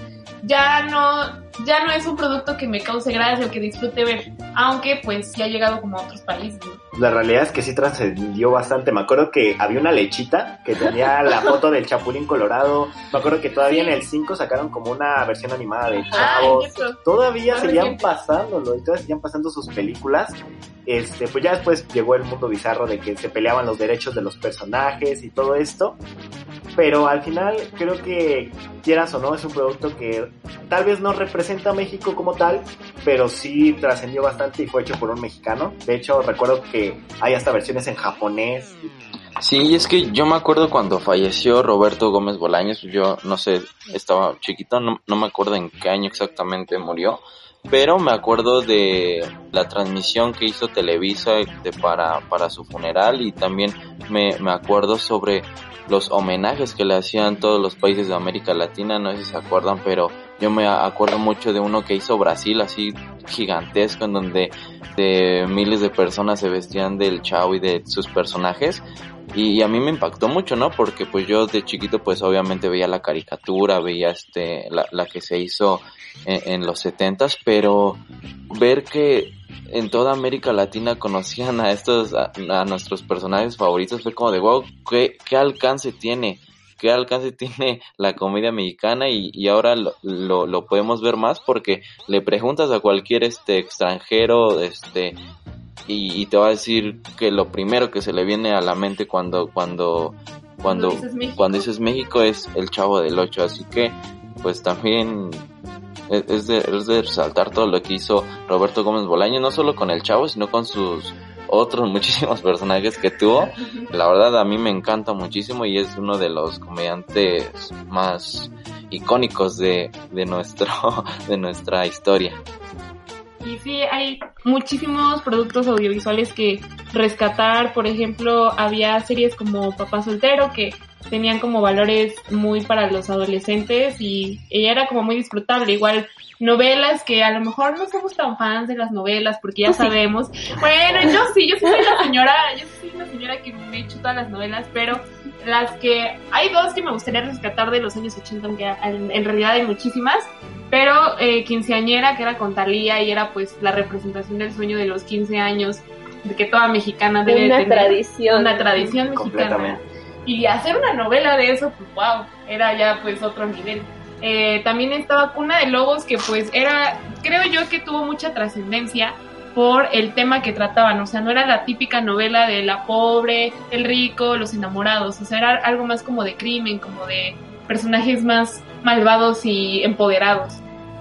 ya no, ya no es un producto que me cause gracia o que disfrute ver, aunque pues sí ha llegado como a otros países. ¿no? La realidad es que sí trascendió bastante. Me acuerdo que había una lechita que tenía la foto del Chapulín Colorado. Me acuerdo que todavía Sí. en el 5 sacaron como una versión animada de Chavos. Todavía seguían reciente. pasándolo y todavía seguían pasando sus películas. Este, pues ya después llegó el mundo bizarro de que se peleaban los derechos de los personajes y todo esto. Pero al final creo que, quieras o no, es un producto que tal vez no representa a México como tal, pero sí trascendió bastante y fue hecho por un mexicano. De hecho, recuerdo que hay hasta versiones en japonés. Sí, es que yo me acuerdo cuando falleció Roberto Gómez Bolaños, yo no sé, estaba chiquito, no, no me acuerdo en qué año exactamente murió, pero me acuerdo de la transmisión que hizo Televisa para, para su funeral y también me, me acuerdo sobre los homenajes que le hacían todos los países de América Latina, no sé si se acuerdan, pero yo me acuerdo mucho de uno que hizo Brasil, así gigantesco, en donde de miles de personas se vestían del chavo y de sus personajes. Y, a mí me impactó mucho, ¿no? Porque pues yo de chiquito pues obviamente veía la caricatura, veía este, la, la que se hizo en, en los setentas, pero ver que en toda América Latina conocían a estos, a, a nuestros personajes favoritos fue como de wow, ¿qué, qué alcance tiene? ¿Qué alcance tiene la comedia mexicana? Y, y ahora lo, lo, lo podemos ver más porque le preguntas a cualquier este extranjero, este, y, y te va a decir que lo primero que se le viene a la mente cuando cuando cuando dices México. cuando dices México es el Chavo del Ocho, así que pues también es, de, es de resaltar todo lo que hizo Roberto Gómez Bolaño, no solo con el Chavo, sino con sus otros muchísimos personajes que tuvo. La verdad a mí me encanta muchísimo y es uno de los comediantes más icónicos de, de nuestro de nuestra historia. Y sí, hay muchísimos productos audiovisuales que rescatar. Por ejemplo, había series como Papá Soltero que tenían como valores muy para los adolescentes y ella era como muy disfrutable. Igual novelas que a lo mejor no somos tan fans de las novelas porque ya sabemos. Bueno, yo sí, yo sí soy una señora, yo sí soy una señora que me echo todas las novelas, pero las que hay dos que me gustaría rescatar de los años 80, aunque en, en realidad hay muchísimas. Pero eh, quinceañera, que era con Talía y era pues la representación del sueño de los 15 años, de que toda mexicana debe Una tener. tradición. Una tradición mexicana. Y hacer una novela de eso, pues wow, era ya pues otro nivel. Eh, también estaba Cuna de Lobos, que pues era, creo yo que tuvo mucha trascendencia por el tema que trataban, o sea, no era la típica novela de la pobre, el rico, los enamorados, o sea, era algo más como de crimen, como de personajes más malvados y empoderados.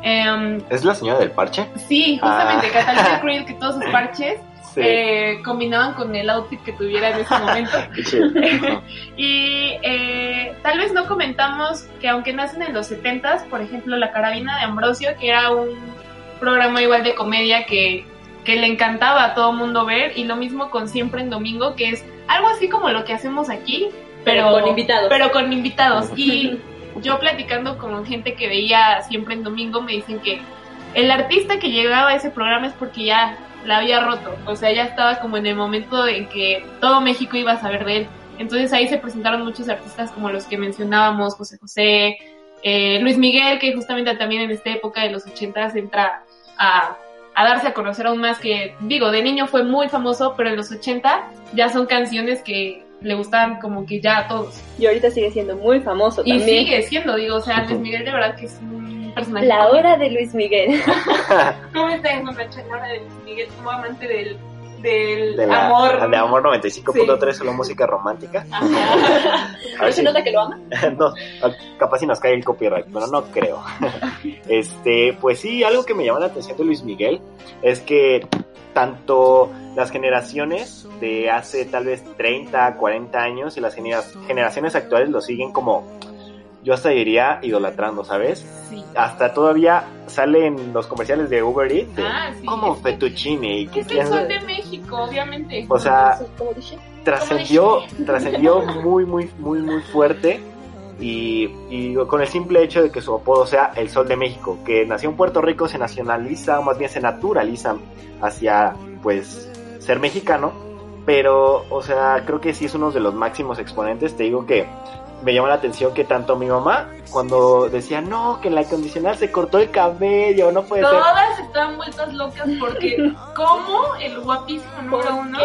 Em, ¿Es la señora del parche? sí, justamente, Ah. Catalina Creed, que todos sus parches Sí. eh, combinaban con el outfit que tuviera en ese momento. Y eh, tal vez no comentamos que aunque nacen en los 70s, por ejemplo, La Carabina de Ambrosio, que era un programa igual de comedia que, que le encantaba a todo mundo ver, y lo mismo con Siempre en Domingo, que es algo así como lo que hacemos aquí, pero, Pero con invitados. Pero con invitados. Y yo platicando con gente que veía Siempre en Domingo, me dicen que el artista que llegaba a ese programa es porque ya la había roto, o sea, ya estaba como en el momento en que todo México iba a saber de él. Entonces ahí se presentaron muchos artistas como los que mencionábamos, José José, eh, Luis Miguel, que justamente también en esta época de los ochentas entra a, a darse a conocer aún más que, digo, de niño fue muy famoso, pero en los 80 ya son canciones que le gustaban como que ya a todos. Y ahorita sigue siendo muy famoso Y también. sigue siendo, digo, o sea, Luis Miguel de verdad que es un personaje. La hora de Luis Miguel. ¿Cómo está en borracha la hora de Luis Miguel como amante del, del De la- amor? De amor 95.3, solo música romántica. Ajá. A ¿No ver se si- nota que lo ama? no, capaz si nos cae el copyright, pero no creo. este, pues sí, algo que me llama la atención de Luis Miguel es que tanto las generaciones de hace tal vez 30, 40 años y las genera- generaciones actuales lo siguen como, yo hasta diría, idolatrando, ¿sabes? Sí. Hasta todavía salen los comerciales de Uber Eats, de, Ah, sí. como es- fettuccine y que Es el sol de México, obviamente. O sea, Como dije. trascendió, trascendió muy, muy, muy, muy fuerte. Y, y con el simple hecho de que su apodo sea el Sol de México, que nació en Puerto Rico, se nacionaliza, o más bien se naturaliza hacia, pues, ser mexicano. Pero, o sea, creo que sí es uno de los máximos exponentes. Te digo que me llama la atención que tanto mi mamá, cuando decía, no, que en la acondicionada se cortó el cabello, no puede ser. Todas estaban vueltas locas porque como el guapísimo número uno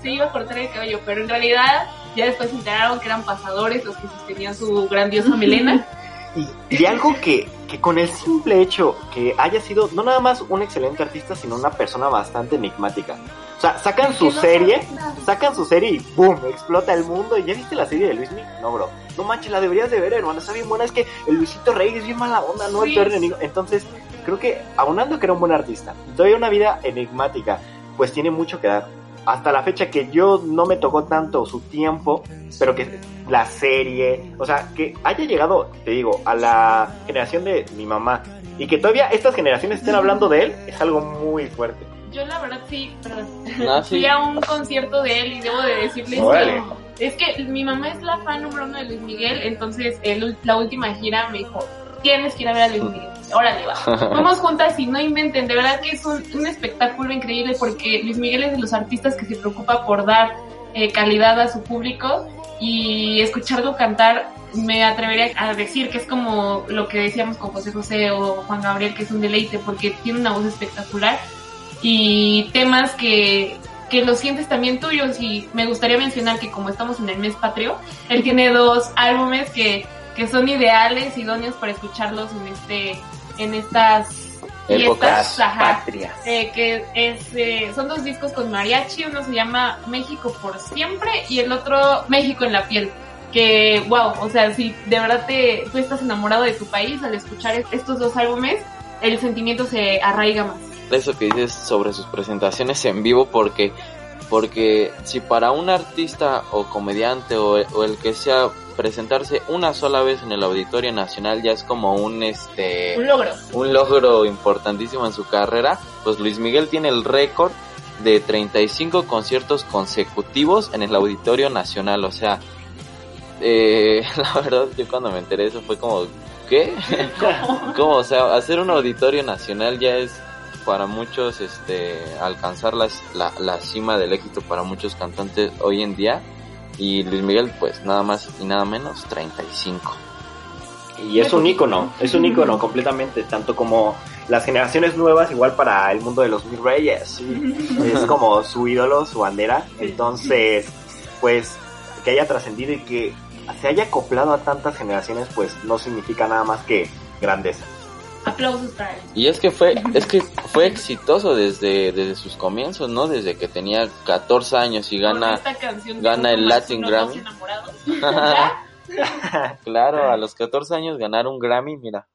se iba a cortar el cabello, pero en realidad ya después se enteraron que eran pasadores los que sostenían su grandiosa melena. Y, y algo que, que con el simple hecho que haya sido no nada más un excelente artista, sino una persona bastante enigmática. O sea, sacan su no serie, sacan su serie y ¡boom! explota el mundo. ¿Y ya viste la serie de Luis Miguel? No, bro. No manches, la deberías de ver, hermano. Está bien buena. Es que el Luisito Rey es bien mala onda, no el peor enemigo. Entonces, creo que aunando que era un buen artista, todavía una vida enigmática, pues tiene mucho que dar. Hasta la fecha que yo no me tocó tanto su tiempo, pero que la serie, o sea, que haya llegado, te digo, a la generación de mi mamá y que todavía estas generaciones estén hablando de él, es algo muy fuerte. Yo la verdad sí, perdón. Ah, sí. Fui a un concierto de él y debo de decirles Órale. que es que mi mamá es la fan número uno de Luis Miguel, entonces el- la última gira me dijo, tienes que ir a ver a Luis Miguel. Órale, va. Vamos juntas y no inventen, de verdad que es un, un espectáculo increíble porque Luis Miguel es de los artistas que se preocupa por dar eh, calidad a su público y escucharlo cantar me atrevería a decir que es como lo que decíamos con José José o Juan Gabriel, que es un deleite porque tiene una voz espectacular y temas que, que los sientes también tuyos y me gustaría mencionar que como estamos en el mes patrio, él tiene dos álbumes que, que son ideales, idóneos para escucharlos en este en estas Épocas Patrias. eh, que es, eh, son dos discos con mariachi, uno se llama México por siempre y el otro México en la piel. Que, wow, o sea, si de verdad te, tú estás enamorado de tu país al escuchar estos dos álbumes, el sentimiento se arraiga más. eso que dices sobre sus presentaciones en vivo porque porque si para un artista o comediante o, o el que sea presentarse una sola vez en el Auditorio Nacional ya es como un este Un logro. un logro importantísimo en su carrera, pues Luis Miguel tiene el récord de 35 conciertos consecutivos en el Auditorio Nacional, o sea, eh, la verdad yo cuando me enteré de eso fue como, ¿qué? ¿Cómo? O sea, hacer un Auditorio Nacional ya es para muchos este alcanzar las- la, la cima del éxito para muchos cantantes hoy en día y Luis Miguel pues nada más y nada menos 35. Y es un ícono, es un ícono completamente, tanto como las generaciones nuevas, igual para el mundo de los mil reyes. Es como su ídolo, su bandera. Entonces, pues, que haya trascendido y que se haya acoplado a tantas generaciones, pues no significa nada más que grandeza. Aplausos para él. Y es que fue, es que fue exitoso desde, desde sus comienzos, ¿no? Desde que tenía 14 años y gana, gana el Latin Grammy. enamorados. claro, a los 14 años ganar un Grammy, mira.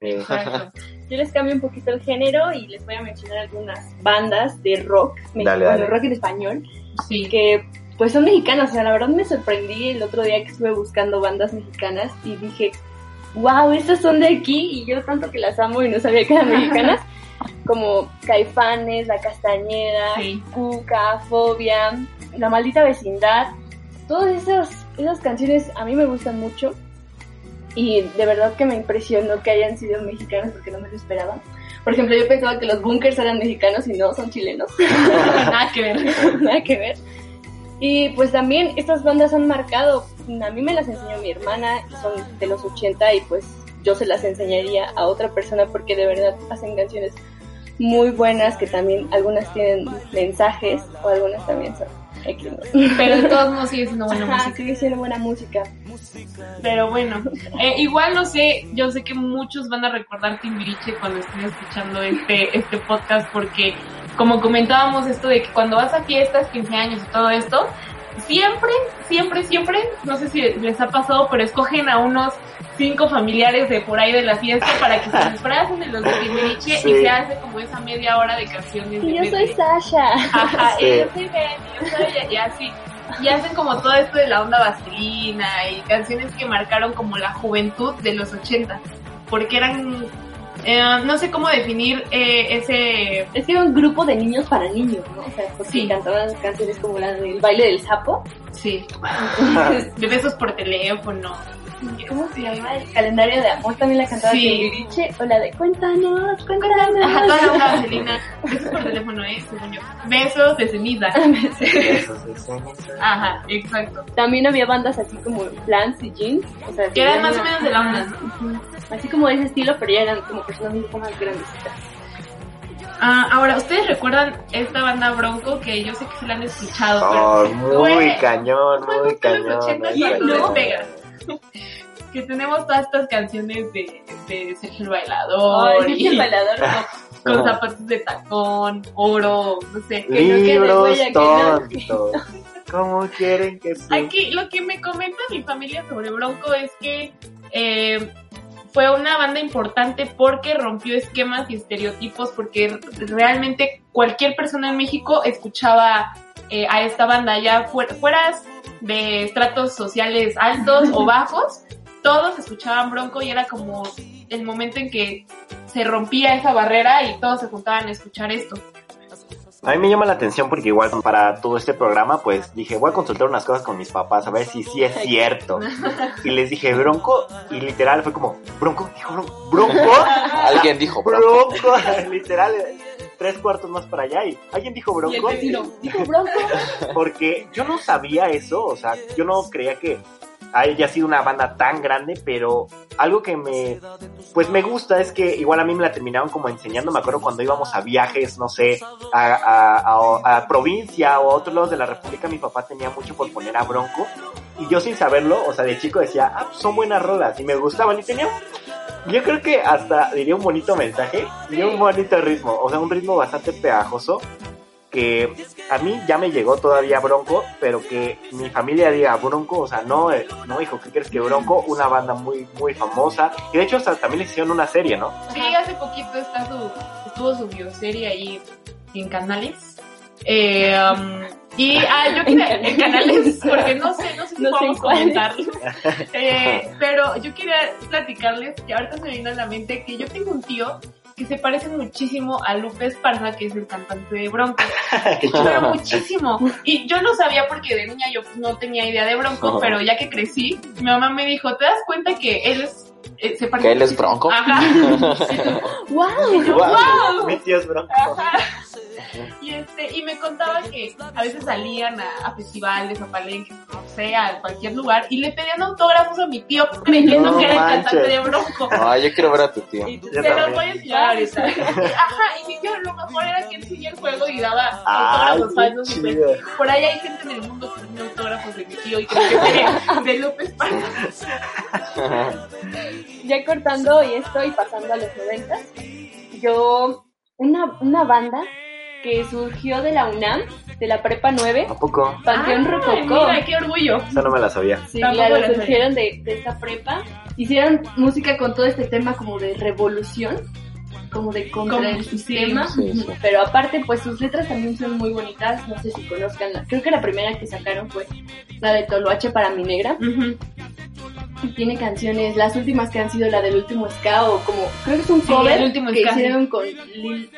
Exacto. Yo les cambio un poquito el género y les voy a mencionar algunas bandas de rock, Dale, dale. rock en español, Sí. que pues son mexicanas. O sea, la verdad me sorprendí el otro día que estuve buscando bandas mexicanas y dije, wow, estas son de aquí y yo tanto que las amo y no sabía que eran mexicanas. Como Caifanes, La Castañeda, Sí. Cuca, Fobia, La Maldita Vecindad. Todas esas, esas canciones a mí me gustan mucho. Y de verdad que me impresionó que hayan sido mexicanos porque no me lo esperaba. Por ejemplo, yo pensaba que los bunkers eran mexicanos y no, son chilenos. Nada que ver. Nada que ver. Y pues también estas bandas han marcado, a mí me las enseñó mi hermana, y son de los 80 y pues yo se las enseñaría a otra persona porque de verdad hacen canciones muy buenas que también algunas tienen mensajes o algunas también son. Pero de todos modos sigue siendo buena Ajá, música. sigue siendo buena música. Pero bueno, eh, igual no sé, yo sé que muchos van a recordar Timbiriche cuando estén escuchando este, este podcast porque como comentábamos esto de que cuando vas a fiestas, 15 años y todo esto, siempre, siempre, siempre, no sé si les ha pasado, pero escogen a unos cinco familiares de por ahí de la fiesta para que se disfracen de los de Timbiriche Sí. y se hace como esa media hora de canciones. de- Y yo de- soy Sasha. Ajá, Sí. y yo soy Benny, yo soy ella, y así. Y hacen como todo esto de la onda vaselina y canciones que marcaron como la juventud de los 80. Porque eran, eh, no sé cómo definir eh, ese... Es que era un grupo de niños para niños, ¿no? O sea, porque Sí. cantaban canciones como la del baile del sapo. Sí, de besos por teléfono. ¿Cómo se llama? El calendario de amor también la cantaba Sí. O la de cuéntanos, cuéntanos. Ajá, toda la vaselina. Besos por teléfono, ¿eh? Según yo. Besos de ceniza. Eso sí, sí. Ajá, exacto. También había bandas así como Plants y Jeans. O sea, Que eran más no- o menos de la onda, ¿no? Ujú. Así como de ese estilo, pero ya eran como personas un poco más grandecitas. Ah, ahora, ¿ustedes recuerdan esta banda Bronco? Que yo sé que sí la han escuchado, Oh, pero... muy cañón, fue muy cañón. los 80 muy cuando cañón. despega. que tenemos todas estas canciones de, de Sergio el Bailador Ay, y el bailador no. con zapatos de tacón, oro, no sé. Que no quede Libros que no-. ¿Cómo quieren que sea? Aquí lo que me comenta mi familia sobre Bronco es que eh, fue una banda importante porque rompió esquemas y estereotipos, porque realmente cualquier persona en México escuchaba eh, a esta banda, ya fuer- fueras de estratos sociales altos o bajos, todos escuchaban Bronco y era como el momento en que se rompía esa barrera y todos se juntaban a escuchar esto. A mí me llama la atención porque igual para todo este programa, pues dije, voy a consultar unas cosas con mis papás a ver si sí es cierto. Y les dije, Bronco, y literal fue como, Bronco, dijo Bronco, Bronco, Alguien dijo, bro. Bronco, literal, tres cuartos más para allá y alguien dijo Y el Bronco. dijo Bronco. Porque yo no sabía eso, o sea, yo no creía que haya sido una banda tan grande, pero algo que me, pues me gusta es que igual a mí me la terminaron como enseñando, me acuerdo cuando íbamos a viajes, no sé, a, a, a- a provincia o a otros lados de la república, mi papá tenía mucho por poner a Bronco, y yo sin saberlo, o sea, de chico decía, ah, pues son buenas rolas, y me gustaban, y tenía, yo creo que hasta diría un bonito mensaje, y un bonito ritmo, o sea, un ritmo bastante pegajoso, que a mí ya me llegó todavía Bronco, pero que mi familia diga Bronco, o sea, no, eh, no, hijo, ¿qué crees que Bronco? Una banda muy, muy famosa, y de hecho hasta también le hicieron una serie, ¿no? Sí, hace poquito está su, estuvo su bioserie ahí en canales. Eh, um, y ah, yo quería, en canales, porque no sé, no sé si No podemos comentarlo. Eh, pero yo quería platicarles que ahorita se me vino a la mente que yo tengo un tío que se parece muchísimo a Lupe Esparza, que es el cantante de Bronco. pero muchísimo. Y yo no sabía porque de niña yo pues, no tenía idea de Bronco, pero ya que crecí, mi mamá me dijo, ¿te das cuenta que él es, eh, se parece ¿Que él es muchísimo?" Bronco? Ajá. ¡Wow! ¡Wow! Mi tío es Bronco. Ajá. Y este, y me contaba que a veces salían a, a festivales, a palenques, no sé, a cualquier lugar, y le pedían autógrafos a mi tío creyendo No que era el cantante de Bronco. No, yo quiero ver a tu tío. Y Yo se los también. voy a enseñar ahorita. Ajá, y mi tío lo mejor era que él seguía el juego y daba Ay, autógrafos chido. por ahí hay gente en el mundo que de mi tío y creo que fue de López Esparza. Ya cortando y esto y pasando a los noventas, yo, una, una banda que surgió de la UNAM, de la Prepa 9, ¿A poco? Panteón Ay, Rococó. Mira, qué orgullo. Esa no me la sabía. Sí, claro, surgieron de, de esta prepa. Hicieron música con todo este tema como de revolución, como de contra Como- el sistema. sí, sí. Pero aparte, pues sus letras también son muy bonitas. No sé si conozcan. La, creo que la primera que sacaron fue la de Toloache para mi negra. Y tiene canciones, las últimas que han sido la del último ska o como, creo que es un Sí, cover el último que ska, hicieron con Lil-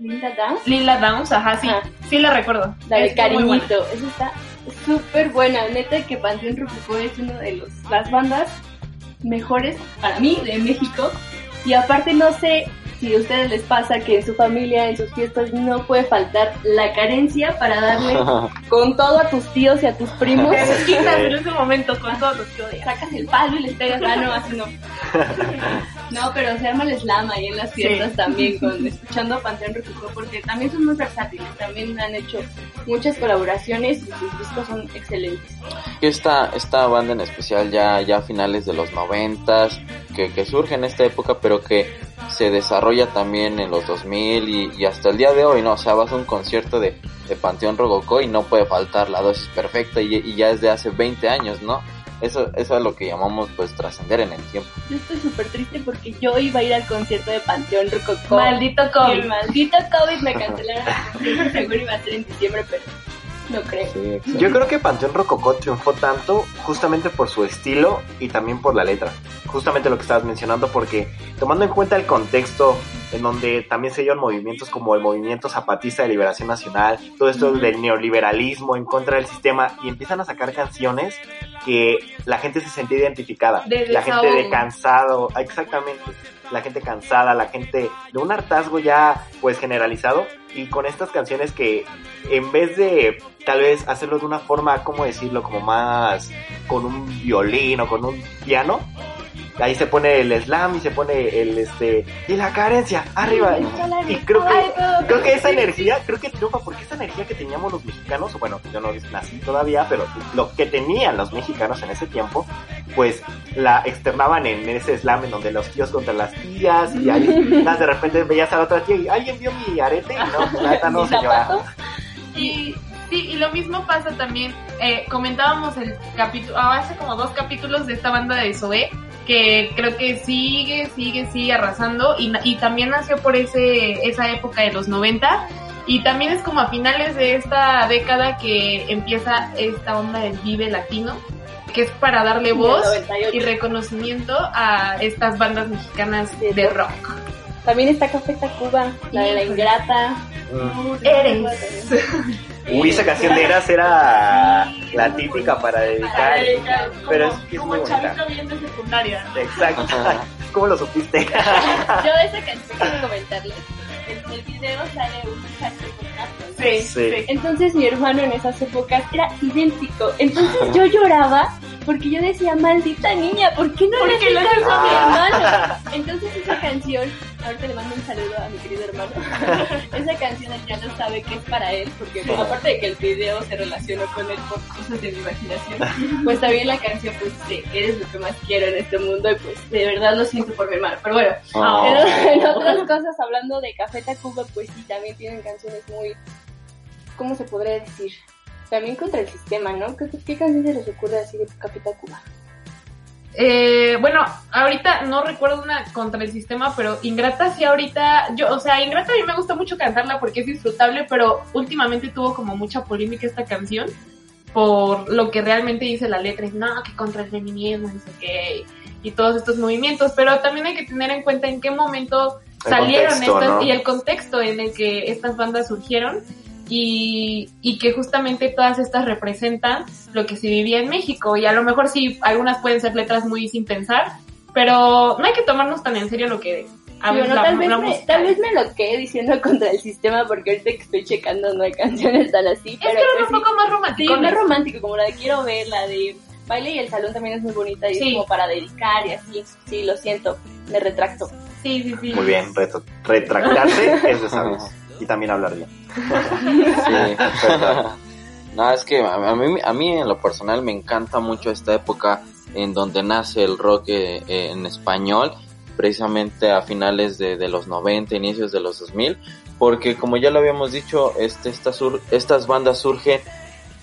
Linda Dance. Lila Downs, ajá, sí, sí la recuerdo. La de. Cariñito, esa está súper buena. Neta que Panteón Rococó es una de los, las bandas mejores para mí de México. Y aparte no sé si a ustedes les pasa que en su familia, en sus fiestas, no puede faltar la carencia para darle con todo a tus tíos y a tus primos. Te desquitas en ese momento con todos los que odias. Sacas el palo y les pegas, ah, no, así no. No, pero se arma el slam ahí en las fiestas Sí. también, con, escuchando Panteón Rococó, porque también son muy versátiles, también han hecho muchas colaboraciones y sus discos son excelentes. Esta, esta banda en especial ya, ya a finales de los noventas, que, que surge en esta época, pero que se desarrolla también en los 2000 y, y hasta el día de hoy, ¿no? O sea, vas a un concierto de, de Panteón Rococó y no puede faltar la dosis perfecta y, y ya es de hace 20 años, ¿no? Eso, eso es lo que llamamos pues trascender en el tiempo. Yo estoy súper triste porque yo iba a ir al concierto de Panteón Rococó. Maldito Y COVID. el maldito COVID me cancelaron seguro iba a ser en diciembre, pero no creo. Yo creo que Panteón Rococó triunfó tanto justamente por su estilo y también por la letra. Justamente lo que estabas mencionando, porque tomando en cuenta el contexto en donde también se dieron movimientos como el movimiento zapatista de liberación nacional, todo esto del neoliberalismo en contra del sistema, y empiezan a sacar canciones que la gente se sentía identificada. De la gente de cansado, exactamente. La gente cansada, la gente de un hartazgo ya pues generalizado. Y con estas canciones que en vez de tal vez hacerlo de una forma, ¿cómo decirlo? Como más con un violín o con un piano. Ahí se pone el slam y se pone el este y la carencia arriba y, creo que creo que esa energía creo que triunfa porque esa energía que teníamos los mexicanos bueno yo no nací todavía pero lo que tenían los mexicanos en ese tiempo pues la externaban en ese slam en donde los tíos contra las tías y ahí de repente veías a la otra tía y alguien vio mi arete y no neta no señora. Y sí, y lo mismo pasa también, eh, comentábamos el capítulo, hace como dos capítulos de esta banda de Zoé, que creo que sigue, sigue, sigue arrasando y, también nació por ese, esa época de los 90 y también es como a finales de esta década que empieza esta onda del Vive Latino, que es para darle voz 98. y reconocimiento a estas bandas mexicanas De de rock. También está Café Tacuba, la de la ingrata. Mm. Eres. Uy, esa canción de Eras era la típica para dedicar. Pero es que es como muy bonita. chavito bien de secundaria. Exacto. ¿Cómo lo supiste? Yo de esa canción quiero comentarles. En el video sale un muchacho con afro. Sí. Entonces mi hermano en esas épocas era idéntico. Entonces yo lloraba porque yo decía, maldita niña, ¿por qué no ¿Por le qué lo haces a mi hermano? Entonces esa canción, ahorita le mando un saludo a mi querido hermano. esa canción él ya no sabe que es para él, porque pues, aparte de que el video se relacionó con él por cosas de mi imaginación, pues también la canción pues dice, eres lo que más quiero en este mundo y pues de verdad lo siento por mi hermano. Pero bueno, Oh. en, en otras cosas, hablando de Café Tacuba, pues sí, también tienen canciones muy, ¿cómo se podría decir? También contra el sistema, ¿no? ¿Qué, qué canción se les ocurre así de Café Tacuba? Eh, bueno, ahorita no recuerdo una contra el sistema, pero Ingrata sí ahorita, yo, o sea, Ingrata a mí me gusta mucho cantarla porque es disfrutable, pero últimamente tuvo como mucha polémica esta canción por lo que realmente dice la letra, es no, que contra el feminismo, no sé qué, y, todos estos movimientos, pero también hay que tener en cuenta en qué momento El salieron contexto, estas ¿no? y el contexto en el que estas bandas surgieron y, y que justamente todas estas representan lo que se vivía en México y a lo mejor sí algunas pueden ser letras muy sin pensar pero no hay que tomarnos tan en serio lo que Digo, no, tal, vez me, tal vez me lo quedé diciendo contra el sistema porque ahorita que estoy checando no hay canciones tan así. es pero que pues un poco más sí, romántico sí, más romántico, como la de Quiero Ver, la de Baile y el Salón también es muy bonita y Sí. es como para dedicar y así. Sí, lo siento, me retracto. sí sí sí Muy bien, retro- retractarse es de Y también hablar bien. Sí. no, es que a mí, a mí en lo personal me encanta mucho esta época en donde nace el rock eh, eh, en español, precisamente a finales de, los 90, inicios de los 2000, porque como ya lo habíamos dicho, este, estas, sur- estas bandas surgen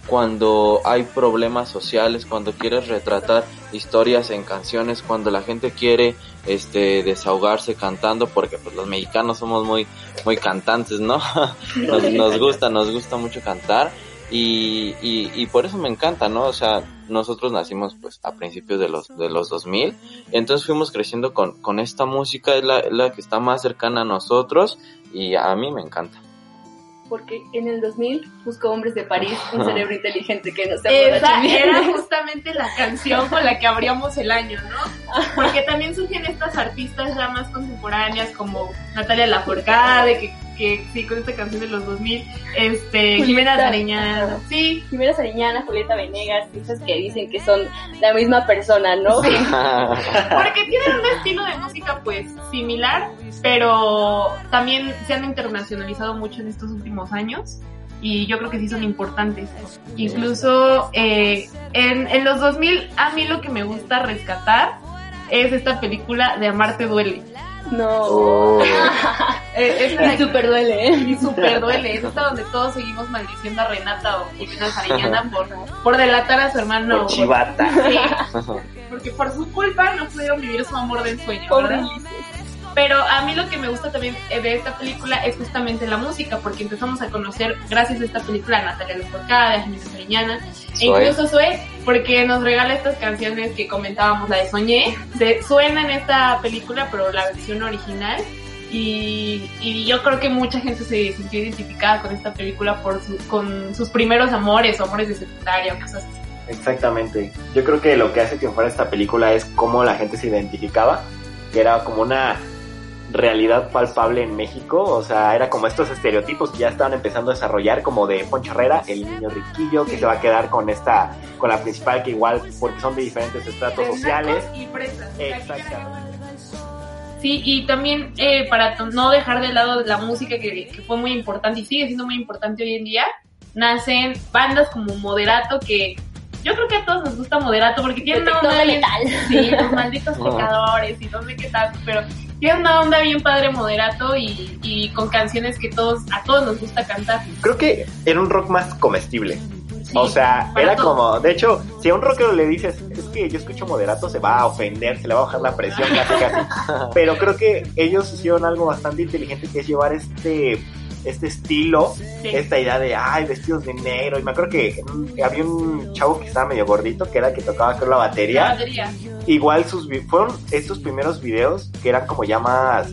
cuando hay problemas sociales, cuando quieres retratar historias en canciones, cuando la gente quiere este desahogarse cantando, porque pues los mexicanos somos muy muy cantantes, ¿no? nos, gusta, nos gusta mucho cantar y, y, y por eso me encanta, ¿no? O sea, nosotros nacimos pues a principios de los de los 2000, entonces fuimos creciendo con, con esta música, es la, la que está más cercana a nosotros y a mí me encanta. Porque en el 2000 busco hombres de París, un cerebro inteligente que no se esa era justamente la canción con la que abríamos el año, ¿no? Porque también surgen estas artistas ya más contemporáneas como Natalia Lafourcade, que, que sí, con esta canción de los 2000, este, Julieta. Jimena Sariñana, sí, Jimena Sariñana, Julieta Venegas, esas que dicen que son la misma persona, ¿no? Porque tienen un estilo de música pues similar, pero también se han internacionalizado mucho en estos últimos años y yo creo que sí son importantes. Incluso eh, en, en los 2000 a mí lo que me gusta rescatar es esta película de Amarte duele. No. Oh. Eh, Y súper duele, ¿eh? y súper duele, es esta donde todos seguimos maldiciendo a Renata o Jimena Sariñana por, por delatar a su hermano. Por chivata. Sí, porque por su culpa no pudieron vivir su amor de ensueño. Pero a mí lo que me gusta también eh, de esta película es justamente la música, porque empezamos a conocer, gracias a esta película, a Natalia Lafourcade, a Jimena Sariñana, e incluso Zoe, porque nos regala estas canciones que comentábamos, la de Soñé, se, suena en esta película, pero la versión original, y, y yo creo que mucha gente se sintió identificada con esta película por su, con sus primeros amores, o amores de secundaria, o cosas así. Exactamente. Yo creo que lo que hace triunfar esta película es cómo la gente se identificaba, que era como una realidad palpable en México, o sea, era como estos estereotipos que ya estaban empezando a desarrollar, como de Poncho Herrera, el niño riquillo, que se va a quedar con esta, con la principal, que igual, porque son de diferentes estratos De sociales. y presas. Exactamente. Sí, y también eh, para no dejar de lado la música que, que fue muy importante y sigue siendo muy importante hoy en día, nacen bandas como Moderato que yo creo que a todos nos gusta Moderato porque tienen una onda de bien- metal. Sí, los malditos pecadores y no sé qué tal, pero tiene una onda bien padre Moderato y, y con canciones que todos a todos nos gusta cantar. Creo que era un rock más comestible. Sí, O sea, era todos. como, de hecho, si a un rockero le dices, es que yo escucho moderato, se va a ofender, se le va a bajar la presión, casi casi. Pero creo que ellos hicieron algo bastante inteligente que es llevar este, este estilo, Sí. esta idea de, ay, vestidos de negro. Y me acuerdo que mm, había un chavo que estaba medio gordito, que era el que tocaba creo la La batería. Igual sus, fueron estos primeros videos que eran como ya más,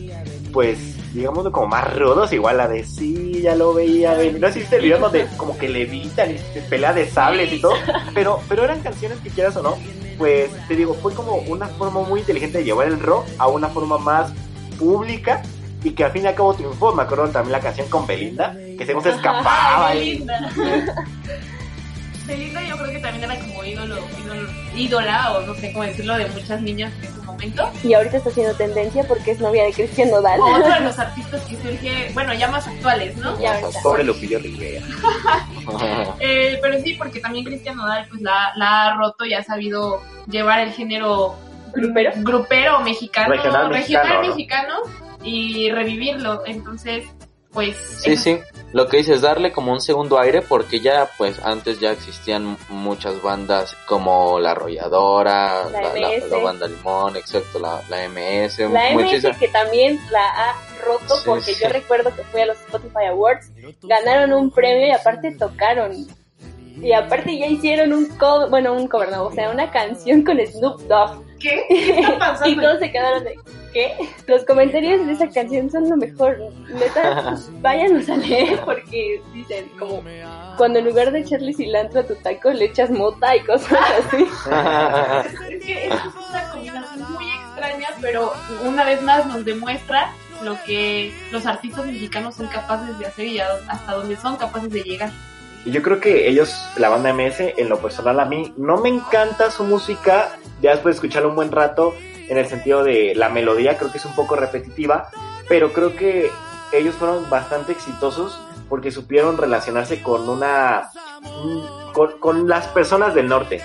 pues, digámoslo como más rudos, igual la de sí, ya lo veía venir. No sé si viste el video donde como que levitan y se pelea de sables y todo, pero, pero eran canciones que quieras o no, pues te digo, fue como una forma muy inteligente de llevar el rock a una forma más pública y que al fin y al cabo triunfó. Me acuerdo también la canción con Belinda, que según se escapaba. Belinda. Belinda yo creo que también era como ídolo, ídolo- ídola o no sé cómo decirlo de muchas niñas en su momento. Y ahorita está haciendo tendencia porque es novia de Cristian Nodal. O otro de los artistas que surge, bueno, ya más actuales, ¿no? Ya ahorita. Pobre Lupillo Rivera. Eh, pero sí, porque también Cristian Nodal pues la, la ha roto y ha sabido llevar el género ¿Grupero? grupero mexicano, Regional mexicano, ¿no? mexicano y revivirlo. Entonces, pues Sí, eso- sí. Lo que dices, darle como un segundo aire, porque ya, pues, antes ya existían muchas bandas como La Arrolladora, La la, la- MS. la Banda Limón, exacto, la, la MS, La MS que también la ha roto Sí, porque sí. yo recuerdo que fui a los Spotify Awards, ganaron un premio y aparte tocaron. Y aparte ya hicieron un cover, bueno, un cover, no, o sea, una canción con Snoop Dogg. ¿qué? ¿Qué está pasando? Y todos se quedaron de, ¿qué? Los comentarios de esa canción son lo mejor. Neta, váyanos a leer porque dicen como, cuando en lugar de echarle cilantro a tu taco le echas mota y cosas así. Es que es una combinación muy extraña, pero una vez más nos demuestra lo que los artistas mexicanos son capaces de hacer y hasta dónde son capaces de llegar. Y yo creo que ellos, la banda MS, en lo personal a mí, no me encanta su música, ya después de escucharla un buen rato, en el sentido de la melodía, creo que es un poco repetitiva, pero creo que ellos fueron bastante exitosos porque supieron relacionarse con una... mm, con, con las personas del norte.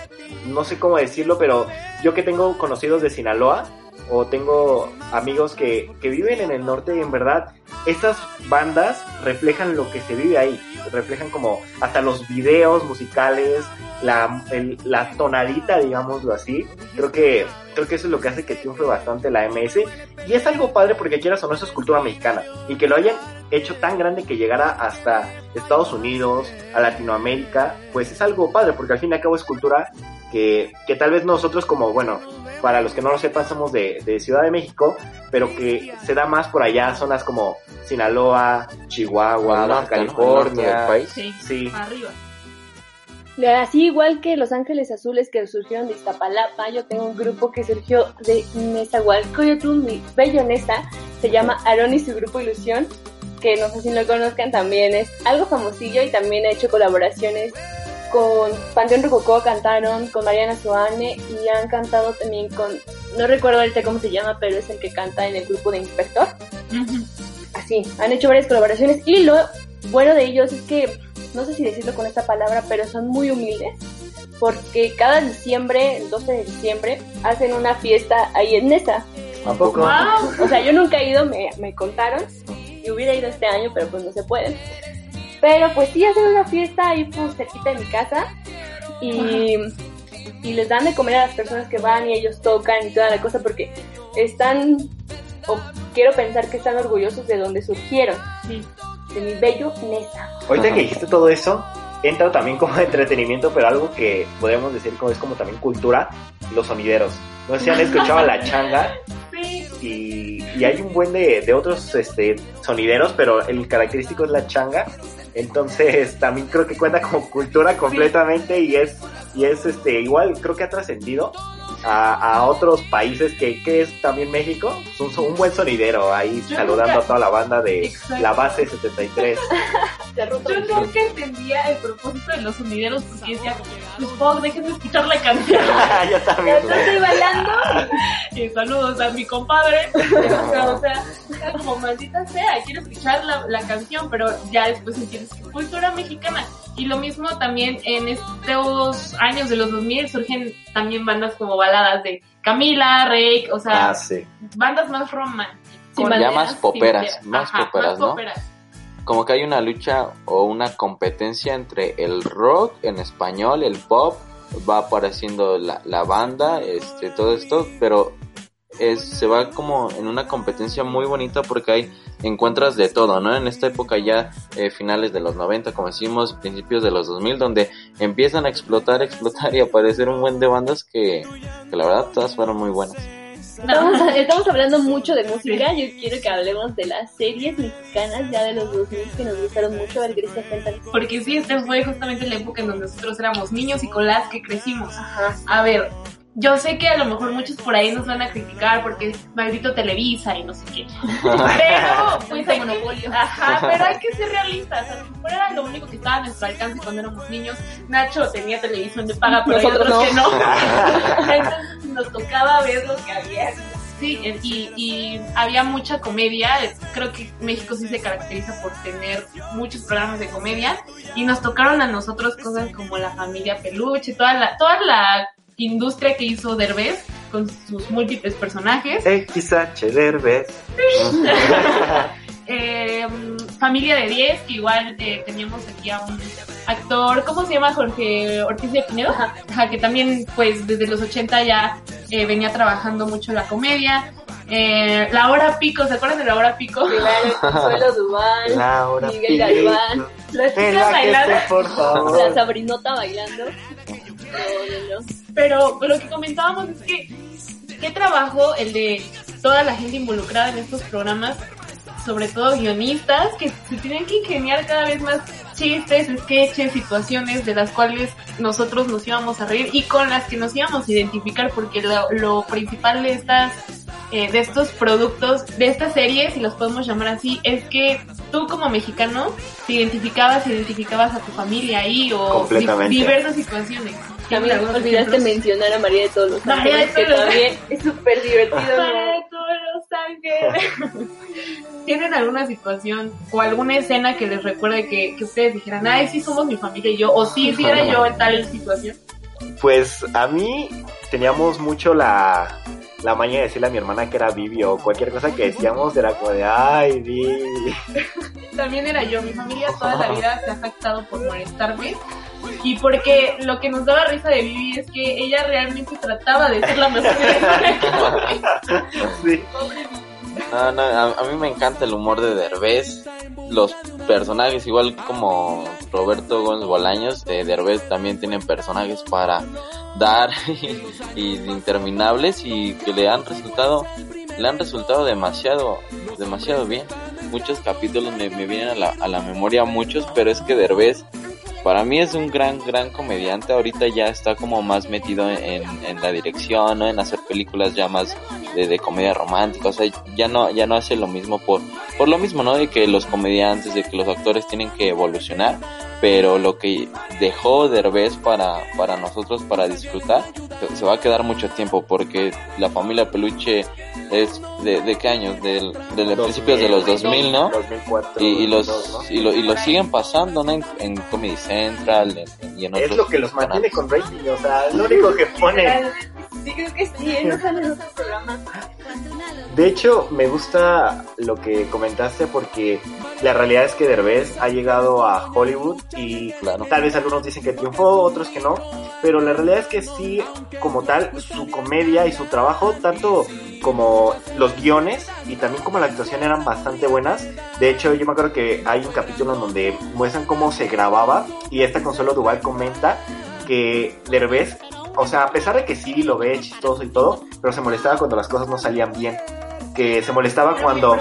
No sé cómo decirlo, pero yo que tengo conocidos de Sinaloa, o tengo amigos que, que viven en el norte y en verdad estas bandas reflejan lo que se vive ahí, reflejan como hasta los videos musicales, la, el- la tonadita, digámoslo así. Creo que, creo que eso es lo que hace que triunfe bastante la MS. Y es algo padre porque quieras o no, eso es cultura mexicana. Y que lo hayan hecho tan grande que llegara hasta Estados Unidos, a Latinoamérica, pues es algo padre porque al fin y al cabo es cultura que, que tal vez nosotros como, bueno, para los que no lo sepan, somos de, de Ciudad de México, pero que se da más por allá, zonas como Sinaloa, Chihuahua, Baja California. país. Sí, Sí. arriba. Así igual que Los Ángeles Azules que surgieron de Iztapalapa, yo tengo un grupo que surgió de Nezahualcóyotl, mi bello Nesa, se llama Aaron y su grupo Ilusión, que no sé si lo conozcan, también es algo famosillo y también ha hecho colaboraciones con Panteón Rococó, cantaron con Mariana Suane y han cantado también con, no recuerdo ahorita cómo se llama, pero es el que canta en el grupo de Inspector. Ujú. Así, han hecho varias colaboraciones y lo bueno de ellos es que, no sé si decirlo con esta palabra, pero son muy humildes porque cada diciembre, el 12 de diciembre, hacen una fiesta ahí en Nesa. ¿A poco? Wow. O sea, yo nunca he ido, me, me contaron, y hubiera ido este año, pero pues no se puede. Pero pues sí hacen una fiesta ahí pues cerquita de mi casa y, y les dan de comer a las personas que van y ellos tocan y toda la cosa porque están, o quiero pensar que están orgullosos de donde surgieron, Sí. de mi bello Nesa. Ahorita que dijiste todo eso, entra también como entretenimiento, pero algo que podemos decir como es como también cultura, los sonideros. No sé si han escuchado a la changa Sí. y, y hay un buen de, de otros este, sonideros, pero el característico es la changa. Entonces también creo que cuenta como cultura completamente y es y es este igual creo que ha trascendido a, a otros países que, que es también México, es un, un buen sonidero ahí Yo saludando nunca- a toda la banda de Exacto. la base 73. Se ha roto Yo nunca entendía el propósito de los sonideros porque decía, pues Pog, déjenme escuchar la canción. Yo también. Yo estoy bailando. Y saludos a mi compadre. o sea, era como maldita sea, quiero escuchar la, la canción, pero ya después entiendes que cultura mexicana. Y lo mismo también en estos años de los 2000 surgen también bandas como baladas de Camila, Rake, o sea, Ah, sí. bandas más románticas. Ya más poperas, más Ajá, poperas, más ¿no? poperas. Como que hay una lucha o una competencia entre el rock en español, el pop, va apareciendo la, la banda, este, todo esto, pero es, se va como en una competencia muy bonita porque hay encuentras de todo, ¿no? En esta época ya eh, finales de los 90, como decimos, principios de los 2000, donde empiezan a explotar, explotar y aparecer un buen de bandas que, que la verdad todas fueron muy buenas. Estamos, estamos hablando mucho de música. Yo quiero que hablemos de las series mexicanas ya de los 2000 que nos gustaron mucho. A ver, Grecia, cuéntanos. Porque sí, esta fue justamente la época en donde nosotros éramos niños y con las que crecimos. Ajá. A ver, yo sé que a lo mejor muchos por ahí nos van a criticar porque es maldito Televisa y no sé qué. Pero, pues hay monopolio. Que, ajá, pero hay que ser realistas. A lo mejor era lo único que estaba a nuestro alcance cuando éramos niños. Nacho tenía televisión de paga, pero hay Nosotros otros que no. no. Entonces nos tocaba ver lo que había. Sí, y, y había mucha comedia. Creo que México sí se caracteriza por tener muchos programas de comedia. Y nos tocaron a nosotros cosas como la familia peluche, toda la, toda la industria que hizo Derbez con sus múltiples personajes. XH Derbez. Eh, familia de 10, que igual eh, teníamos aquí a un actor, ¿cómo se llama? Jorge Ortiz de Pinedo, Ajá, que también pues desde los 80 ya eh, venía trabajando mucho la comedia. Eh, la hora pico, ¿se acuerdan de la hora pico? Claro, Consuelo Duval, Laura Miguel Pico. Galván, las chicas la bailando, esté, por favor. la Sabrinota bailando. No, no, no. Pero lo que comentábamos es que qué trabajo el de toda la gente involucrada en estos programas, sobre todo guionistas, que se tienen que ingeniar cada vez más chistes, sketches, situaciones de las cuales nosotros nos íbamos a reír y con las que nos íbamos a identificar, porque lo, lo principal de estas eh, de estos productos, de estas series, si los podemos llamar así, es que tú como mexicano te identificabas, identificabas a tu familia ahí o di- diversas situaciones. También olvidaste mencionar a María de todos los María de Ángeles, que también es súper divertido. Para ¿no? todos los ángeles. ¿Tienen alguna situación o alguna escena que les recuerde que, que ustedes dijeran, ay, sí somos mi familia y yo, o sí, sí era yo en tal situación? Pues a mí teníamos mucho la, la maña de decirle a mi hermana que era Vivi o cualquier cosa que decíamos era como de ay Vivi. También era yo, mi familia toda la vida se ha jactado por molestarme. Y porque lo que nos daba risa de Vivi es que ella realmente trataba de ser la mejor Sí. No, no, a, mí me encanta el humor de Derbez. Los personajes, igual como Roberto Gómez Bolaños, de Derbez también tienen personajes para dar y, interminables y que le han resultado, le han resultado demasiado, demasiado bien. Muchos capítulos me, me vienen a la, a la memoria muchos, pero es que Derbez para mí es un gran, gran comediante. Ahorita ya está como más metido en, en la dirección, ¿no? En hacer películas ya más de, de comedia romántica. O sea, ya no, ya no hace lo mismo por, por lo mismo, ¿no? De que los comediantes, de que los actores tienen que evolucionar. Pero lo que dejó Derbez para, para nosotros, para disfrutar, se- se va a quedar mucho tiempo porque la familia Peluche es de, de qué años? Del, de principios de los 2000, ¿no? 2004. y, y los 2002, ¿no? y, lo, y lo siguen pasando ¿no? en, en Comedy Central en- y en otros Es lo que los mantiene canales. con rating, o sea, es lo único que ponen. Sí, creo que sí, ¿eh? no salen otros programas. De hecho, me gusta lo que comentaste porque la realidad es que Derbez ha llegado a Hollywood y Claro. tal vez algunos dicen que triunfó, otros que no, pero la realidad es que sí, como tal, su comedia y su trabajo, tanto como los guiones y también como la actuación eran bastante buenas. De hecho, yo me acuerdo que hay un capítulo en donde muestran cómo se grababa y esta Consuelo Duval comenta que Derbez, o sea, a pesar de que sí lo ve chistoso y todo, pero se molestaba cuando las cosas no salían bien. Que se molestaba cuando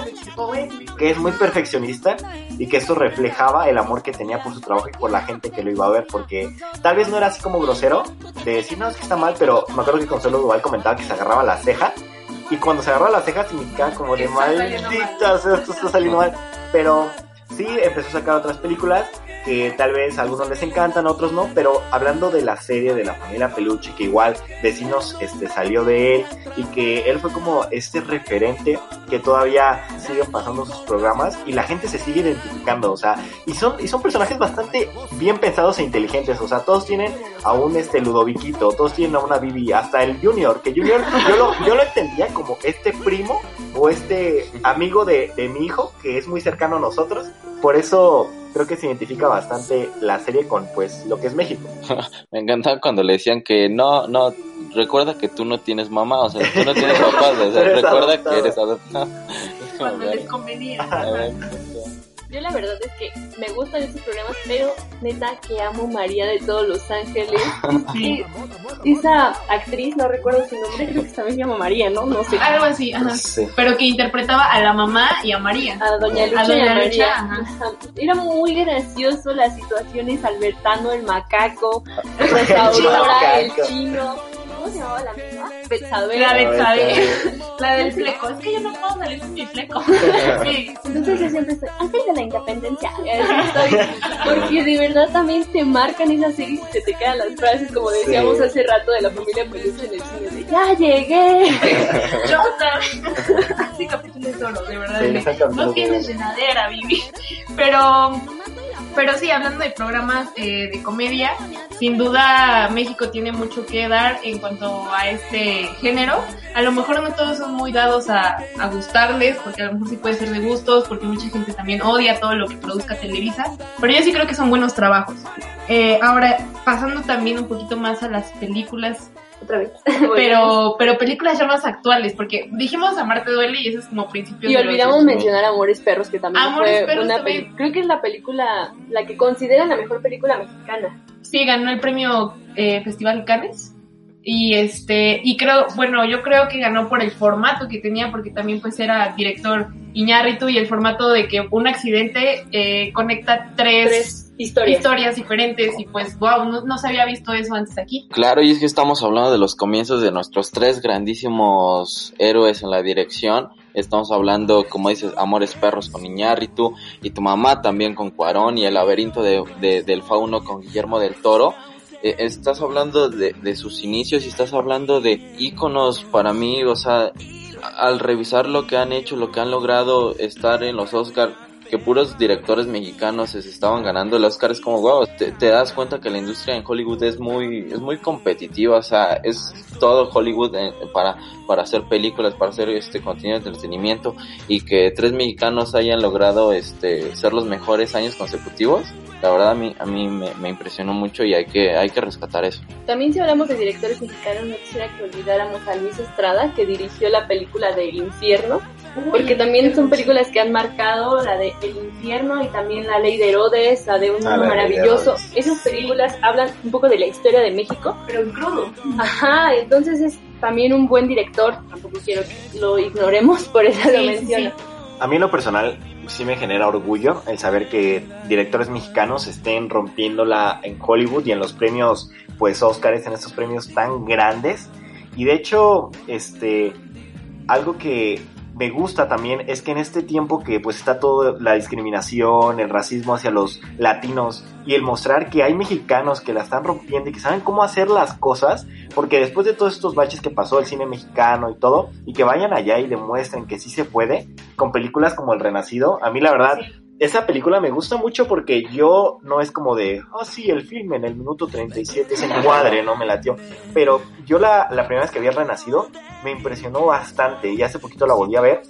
que es muy perfeccionista y que esto reflejaba el amor que tenía por su trabajo y por la gente que lo iba a ver, porque tal vez no era así como grosero de decir, no, es que está mal, pero me acuerdo que Consuelo Duval comentaba que se agarraba la ceja y cuando se agarraba la ceja significaba como de maldita, o sea, esto está saliendo mal, pero sí empezó a sacar otras películas que tal vez a algunos les encantan, otros no, pero hablando de la serie de la familia Peluche, que igual Vecinos este, salió de él y que él fue como este referente que todavía siguen pasando sus programas y la gente se sigue identificando, o sea, y son, y son personajes bastante bien pensados e inteligentes, o sea, todos tienen a un este Ludoviquito, todos tienen a una Bibi, hasta el Junior, que Junior yo lo, yo lo entendía como este primo o este amigo de, de mi hijo, que es muy cercano a nosotros, por eso creo que se identifica bastante la serie con pues lo que es México. Me encantaba cuando le decían que no, no, recuerda que tú no tienes mamá, o sea, tú no tienes papá, o sea, recuerda adoptado. que eres adoptado. Cuando les convenía. Yo la verdad es que me gustan esos programas, pero neta que amo María de todos los ángeles. Sí. Y esa actriz, no recuerdo su nombre, creo que también se llama María, ¿no? No sé. Algo así, ajá. Sí. Pero que interpretaba a la mamá y a María. A Doña Lucha, A Doña y a Lucha, María. ajá. Ajá. Era muy gracioso las situaciones, Albertano, el macaco, Rosaura, el macaco. chino. ¿Cómo se llamaba la misma? Betsabe. La Betsabe. La del fleco. Es que yo no puedo salir con mi fleco. Sí. Entonces yo siempre estoy ángel de la independencia. Así estoy. Porque de verdad también te marcan esas series y se te quedan las frases, como decíamos Sí. hace rato de la familia Peluche en el cine, de ¡Ya llegué! Yo también. Este capítulo es solo, de verdad. Sí, no es tienes llenadera, Vivi. Pero, pero sí, hablando de programas eh, de comedia, sin duda México tiene mucho que dar en cuanto a este género. A lo mejor no todos son muy dados a, a gustarles, porque a lo mejor sí puede ser de gustos, porque mucha gente también odia todo lo que produzca Televisa. Pero yo sí creo que son buenos trabajos. Eh, ahora, pasando también un poquito más a las películas Otra vez. pero pero películas ya más actuales, porque dijimos Amarte duele y eso es como principios Y olvidamos 2000. mencionar Amores Perros, que también Amores fue Perros una también. película. Creo que es la película, la que consideran la mejor película mexicana. Sí, ganó el premio eh, Festival Cannes. Y este, y creo, bueno, yo creo que ganó por el formato que tenía, porque también pues era director Iñárritu y el formato de que un accidente eh, conecta tres, Tres historias. historias diferentes y pues wow, no, no se había visto eso antes aquí. Claro, y es que estamos hablando de los comienzos de nuestros tres grandísimos héroes en la dirección. Estamos hablando, como dices, Amores Perros con Iñárritu y tu mamá también con Cuarón y el laberinto de, de- del fauno con Guillermo del Toro. Eh, estás hablando de, de sus inicios y estás hablando de íconos para mí, o sea, al revisar lo que han hecho, lo que han logrado estar en los Oscar, que puros directores mexicanos se estaban ganando el Oscar, es como, wow, te, das cuenta que la industria en Hollywood es muy, es muy competitiva, o sea, es todo Hollywood eh, para, para hacer películas, para hacer este contenido de entretenimiento, y que tres mexicanos hayan logrado este, ser los mejores años consecutivos, la verdad a mí, a mí me, impresionó mucho y hay que, hay que rescatar eso. También si hablamos de directores mexicanos, no quisiera que olvidáramos a Luis Estrada, que dirigió la película de Infierno, porque también son películas que han marcado la de El Infierno y también la Ley de Herodes, la de Un Ah, de Maravilloso. Esas películas hablan un poco de la historia de México. Pero en crudo. Ajá, entonces es también un buen director, tampoco quiero que lo ignoremos, por eso Sí, lo menciono. sí. A mí en lo personal sí me genera orgullo el saber que directores mexicanos estén rompiéndola en Hollywood y en los premios, pues Oscars, en estos premios tan grandes. Y de hecho, este, algo que me gusta también es que en este tiempo que pues está toda la discriminación, el racismo hacia los latinos y el mostrar que hay mexicanos que la están rompiendo y que saben cómo hacer las cosas, porque después de todos estos baches que pasó el cine mexicano y todo, y que vayan allá y demuestren que sí se puede, con películas como El Renacido, a mí la verdad, esa película me gusta mucho porque yo no es como de, oh sí, el filme en el minuto 37 se encuadre, no me latió, pero yo la, la primera vez que vi El Renacido me impresionó bastante y hace poquito la volví a ver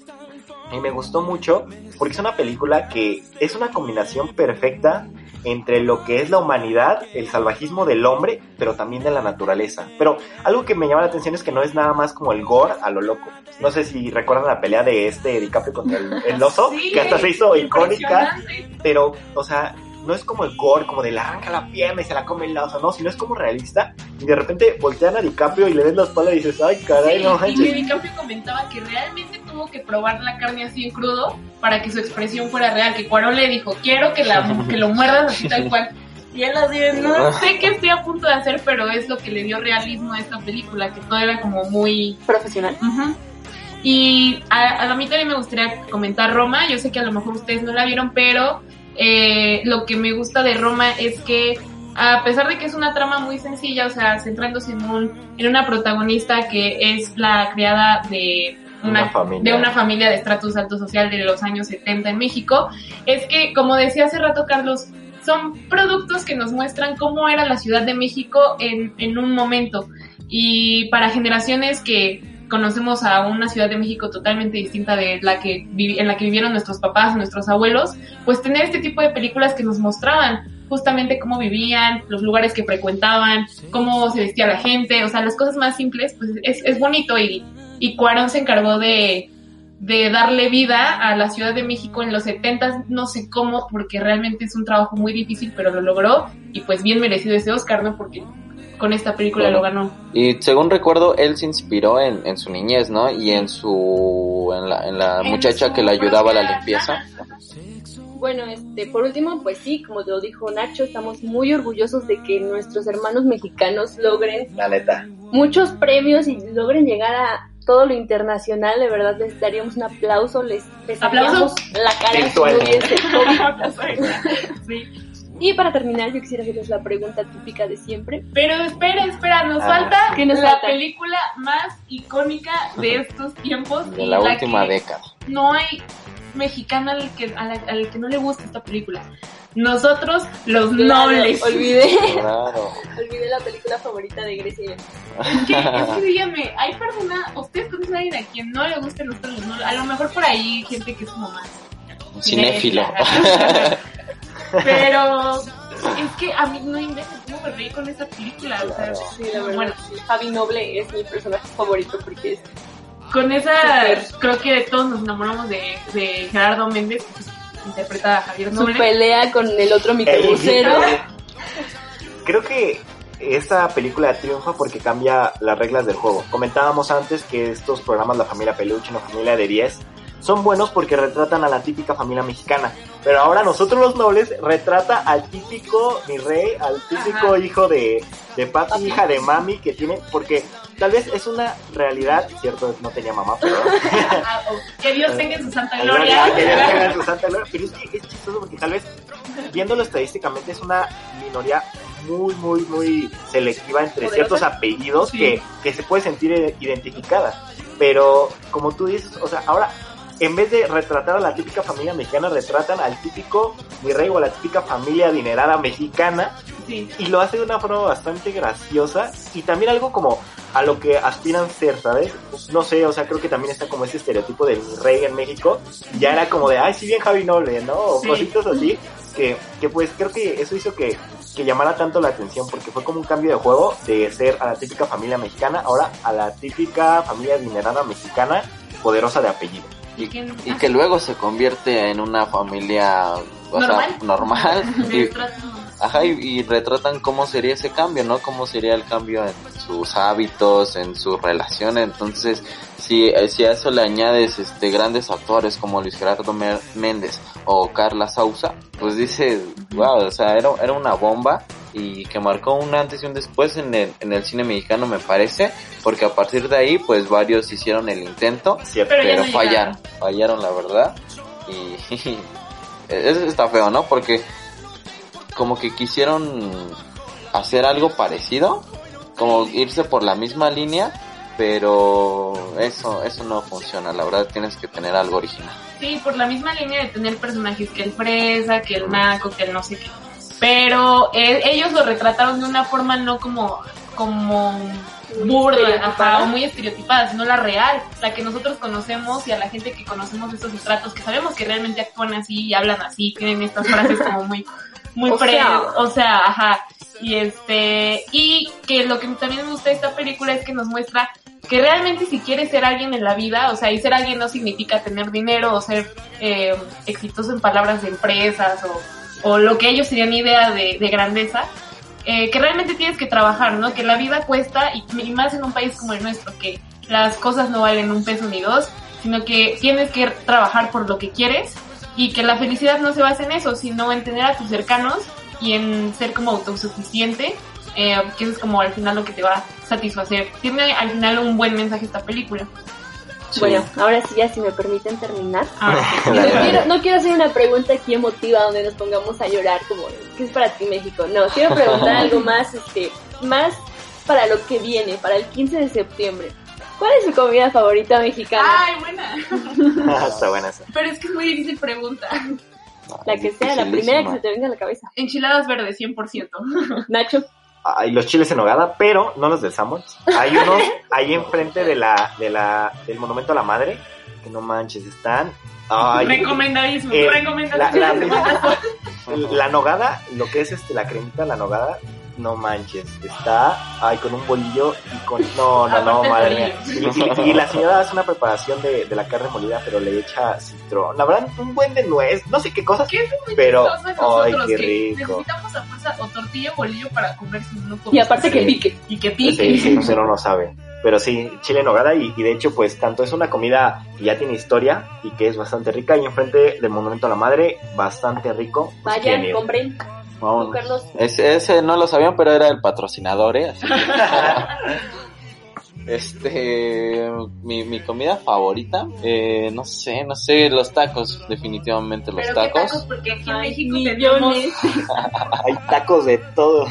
y me gustó mucho porque es una película que es una combinación perfecta entre lo que es la humanidad, el salvajismo del hombre, pero también de la naturaleza. Pero algo que me llama la atención es que no es nada más como el gore a lo loco. No sé si recuerdan la pelea de este DiCaprio contra el, el oso, Sí, que hasta se hizo icónica, pero, o sea, no es como el gore, como de le arranca la pierna y se la come el oso, no, sino es como realista. Y de repente voltean a DiCaprio y le ves la espalda y dices, ay, caray, Sí, no y manches. DiCaprio comentaba que realmente tuvo que probar la carne así en crudo para que su expresión fuera real, que Cuarón le dijo, quiero que, la, que lo muerdas así tal cual. Y él así, de, no sé qué estoy a punto de hacer, pero es lo que le dio realismo a esta película, que todo era como muy... Profesional. Y a, a mí también me gustaría comentar Roma. Yo sé que a lo mejor ustedes no la vieron, pero eh, lo que me gusta de Roma es que a pesar de que es una trama muy sencilla, o sea, centrándose en, un, en una protagonista que es la criada de una, familia. de una familia de estratus alto social de los años 70 en México, es que, como decía hace rato Carlos, son productos que nos muestran cómo era la Ciudad de México en, en un momento. Y para generaciones que conocemos a una Ciudad de México totalmente distinta de la que en la que vivieron nuestros papás, nuestros abuelos, pues tener este tipo de películas que nos mostraban justamente cómo vivían, los lugares que frecuentaban, cómo se vestía la gente, o sea, las cosas más simples, pues es, es bonito y, y Cuarón se encargó de, de darle vida a la Ciudad de México en los 70 no sé cómo, porque realmente es un trabajo muy difícil, pero lo logró y pues bien merecido ese Oscar, ¿no? Porque con esta película lo ganó. Y según recuerdo, él se inspiró en, en su niñez, ¿no? Y en su en la, en la En muchacha su que le ayudaba a la limpieza. Bueno, este, por último, pues sí, como te lo dijo Nacho, estamos muy orgullosos de que nuestros hermanos mexicanos logren La neta. muchos premios y logren llegar a todo lo internacional. De verdad, les daríamos un aplauso, les besaríamos la cara. Sí. Y para terminar, yo quisiera hacerles la pregunta típica de siempre. Pero espera, espera, nos Ah, falta ¿qué nos la falta? película más icónica de estos tiempos De y la la última década. no hay mexicano al que, a la- al que no le guste esta película. Nosotros, los nobles. Olvidé, Claro. olvidé la película favorita de Grecia. Es que, es que díganme, hay personas, ustedes conocen a alguien a quien no le gusten los nobles, ¿no? A lo mejor por ahí hay gente que es como más Cinéfilo. Pero es que a mí no inventes cómo me reí con esta película. O sea, Sí, la verdad. bueno, sí, Javi Noble es mi personaje favorito porque es con esa creo que todos nos enamoramos de, de Gerardo Méndez, que pues, interpreta a Javier su Noble. pelea con el otro microbusero. Creo que esta película triunfa porque cambia las reglas del juego. Comentábamos antes que estos programas La Familia Peluche y La Familia de 10 son buenos porque retratan a la típica familia mexicana. Pero ahora nosotros los nobles retrata al típico mi rey, al típico Ajá. hijo de, de papi, hija de mami que tiene, porque tal vez es una realidad, cierto, no tenía mamá, pero que Dios tenga en su santa Gloria, gloria. que Dios tenga en su santa gloria. Pero es que es chistoso porque tal vez, viéndolo estadísticamente, es una minoría muy, muy, muy selectiva entre Poderosa. ciertos apellidos Sí. que, que se puede sentir identificada. Pero, como tú dices, o sea, ahora, en vez de retratar a la típica familia mexicana, retratan al típico virrey o a la típica familia adinerada mexicana Sí. y lo hace de una forma bastante graciosa y también algo como a lo que aspiran ser, ¿sabes? No sé, o sea, creo que también está como ese estereotipo del rey en México, ya era como de, ay, sí bien Javi Noble, ¿no? O Sí. cositas así, que, que pues creo que eso hizo que, que llamara tanto la atención, porque fue como un cambio de juego de ser a la típica familia mexicana, ahora a la típica familia adinerada mexicana, poderosa de apellido. Y, que- y que luego se convierte en una familia sea, ¿Normal? normal. Y, ajá, y, y retratan cómo sería ese cambio, ¿no? Cómo sería el cambio en sus hábitos, en su relación. Entonces, si, eh, si a eso le añades este grandes actores como Luis Gerardo Méndez o Carla Sousa, pues dices, wow, o sea, era, era una bomba y que marcó un antes y un después en el, en el cine mexicano me parece, porque a partir de ahí pues varios hicieron el intento ¿Cierto? Pero pero no fallaron, fallaron la verdad y eso está feo, ¿no? Porque como que quisieron hacer algo parecido, como irse por la misma línea, pero eso eso no funciona, la verdad tienes que tener algo original. Sí, por la misma línea de tener personajes que el fresa, que el naco, que el no sé qué. Pero eh, ellos lo retrataron de una forma no como como burda, ajá, o muy estereotipada, sino la real, la que nosotros conocemos y a la gente que conocemos estos estratos, que sabemos que realmente actúan así y hablan así, tienen estas frases como muy, muy O sea. o sea, ajá, y este, y que lo que también me gusta de esta película es que nos muestra que realmente si quieres ser alguien en la vida, o sea, y ser alguien no significa tener dinero o ser eh, exitoso en palabras de empresas o, o lo que ellos serían idea de, de grandeza, eh, que realmente tienes que trabajar, ¿no? Que la vida cuesta y, y más en un país como el nuestro, que las cosas no valen un peso ni dos sino que tienes que trabajar por lo que quieres y que la felicidad no se basa en eso, sino en tener a tus cercanos y en ser como autosuficiente, eh, que eso es como al final lo que te va a satisfacer. Tiene al final un buen mensaje esta película. Bueno, ahora sí, ya si me permiten terminar. Y no, quiero, no quiero hacer una pregunta aquí emotiva donde nos pongamos a llorar como ¿qué es para ti México? No, quiero preguntar algo más, este, más para lo que viene, para el 15 de septiembre. ¿Cuál es su comida favorita mexicana? Ay, buena. Está buena esa. Pero es que es muy difícil pregunta. la que sea, la primera que se te venga a la cabeza. Enchiladas verdes, 100%. Nacho, Hay los chiles en nogada, pero no los del Samuel. Hay unos ahí enfrente de la, de la, del monumento a la madre, que no manches, están. Ay, Recomendadísimo, Eh, recomendadísimo. la- la- mandas- la nogada, lo que es este, la cremita, la nogada, no manches, está ay, con un bolillo y con. No, no, no, madre mía. Y, y- y la señora hace una preparación de, de la carne molida, pero le echa citrón. La verdad, un buen de nuez, no sé qué cosas, ¿Qué pero. Ay, qué que rico. necesitamos a fuerza o tortilla o bolillo para comer no y aparte que Sí. pique. y que Sí, pique. sí, no sé, no lo sabe. Pero sí, chile en nogada y, y de hecho pues tanto es una comida que ya tiene historia y que es bastante rica y enfrente del Monumento a la Madre, bastante rico. Pues, Vayan, compren. Vamos. Tú, Carlos. Ese, ese no lo sabían, pero era el patrocinador, ¿eh? Así que- este, mi, mi comida favorita, eh, no sé, no sé, los tacos, definitivamente los Pero qué tacos. tacos, porque aquí en Ay, México tenemos millones. Hay tacos de todo.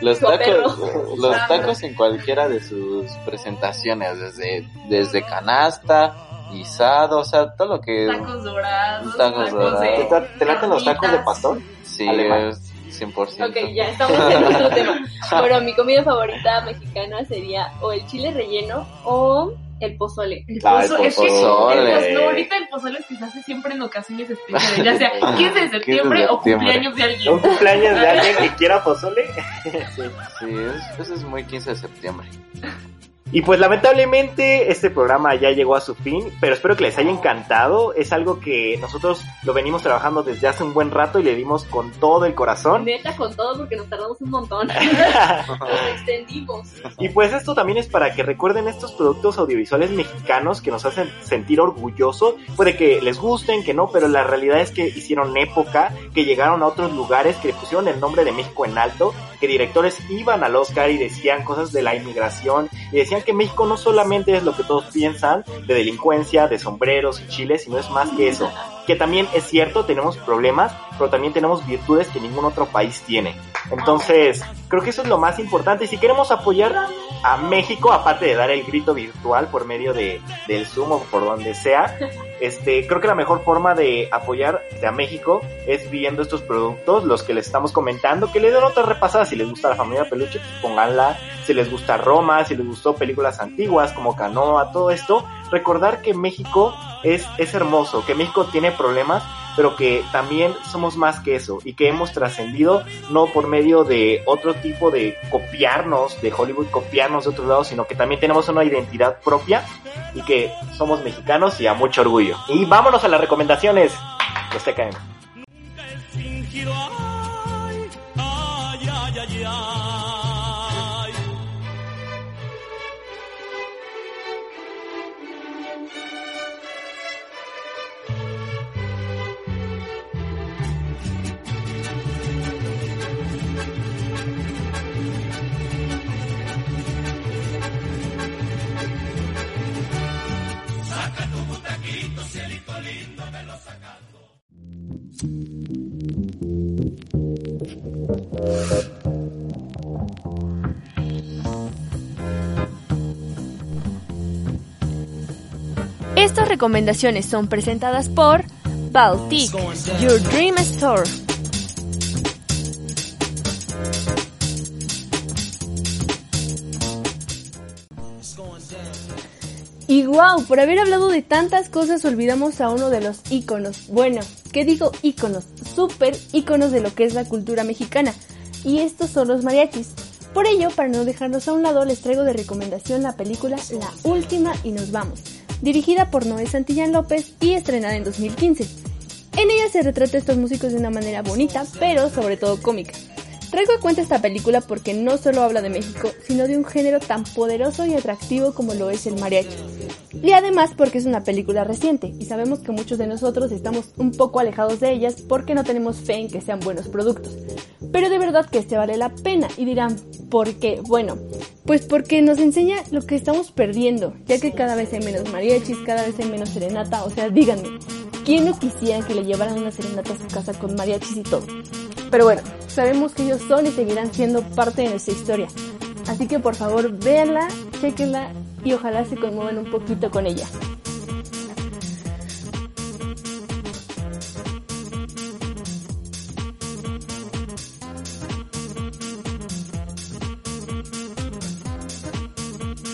Los tacos, los tacos en cualquiera de sus presentaciones, desde, desde canasta, guisado, o sea, todo lo que... tacos dorados, Tacos tacos, dorados. ¿Te, de te laten los tacos de pastor? Sí, es 100%. Ok, ya estamos en otro tema. Bueno, mi comida favorita mexicana sería o el chile relleno o el pozole. El Ah, el pozo- es que pozole. el pozo- no, ahorita el pozole es que se hace siempre en ocasiones especiales, ya sea 15 de septiembre o septiembre. cumpleaños de ¿Un alguien. cumpleaños de alguien que quiera pozole? sí. Sí, es- eso es muy 15 de septiembre. Y pues lamentablemente este programa ya llegó a su fin, pero espero que les haya encantado. Es algo que nosotros lo venimos trabajando desde hace un buen rato y le dimos con todo el corazón. Neta con todo porque nos tardamos un montón. Nos extendimos. Y pues esto también es para que recuerden estos productos audiovisuales mexicanos que nos hacen sentir orgullosos. Puede que les gusten, que no, pero la realidad es que hicieron época, que llegaron a otros lugares, que le pusieron el nombre de México en alto, que directores iban al Oscar y decían cosas de la inmigración y decían que México no solamente es lo que todos piensan de delincuencia, de sombreros y chiles, sino es más que eso. Que también es cierto, tenemos problemas, pero también tenemos virtudes que ningún otro país tiene. Entonces, creo que eso es lo más importante. Y si queremos apoyar a México, aparte de dar el grito virtual por medio de, del Zoom o por donde sea, este, creo que la mejor forma de apoyar a México es viendo estos productos, los que les estamos comentando, que le den otra repasada. Si les gusta la familia Peluche, pues pónganla. Si les gusta Roma, si les gustó películas antiguas como Canoa, todo esto, recordar que México es, es hermoso, que México tiene problemas, pero que también somos más que eso y que hemos trascendido no por medio de otro tipo de copiarnos de Hollywood, copiarnos de otro lado, sino que también tenemos una identidad propia y que somos mexicanos y a mucho orgullo. Y vámonos a las recomendaciones. Estas recomendaciones son presentadas por Baltic, Your Dream Store. Y wow, por haber hablado de tantas cosas olvidamos a uno de los íconos. Bueno, ¿qué digo íconos? Super íconos de lo que es la cultura mexicana. Y estos son los mariachis. Por ello, para no dejarnos a un lado, les traigo de recomendación la película La Última y nos vamos, dirigida por Noé Santillán López y estrenada en 2015. En ella se retrata a estos músicos de una manera bonita, pero sobre todo cómica. Traigo a cuenta esta película porque no solo habla de México, sino de un género tan poderoso y atractivo como lo es el mariachi. Y además porque es una película reciente y sabemos que muchos de nosotros estamos un poco alejados de ellas porque no tenemos fe en que sean buenos productos. Pero de verdad que este vale la pena y dirán, ¿por qué? Bueno, pues porque nos enseña lo que estamos perdiendo, ya que cada vez hay menos mariachis, cada vez hay menos serenata, o sea, díganme, ¿quién no quisiera que le llevaran una serenata a su casa con mariachis y todo? Pero bueno, sabemos que ellos son y seguirán siendo parte de nuestra historia. Así que por favor véanla, chequenla y ojalá se conmuevan un poquito con ella.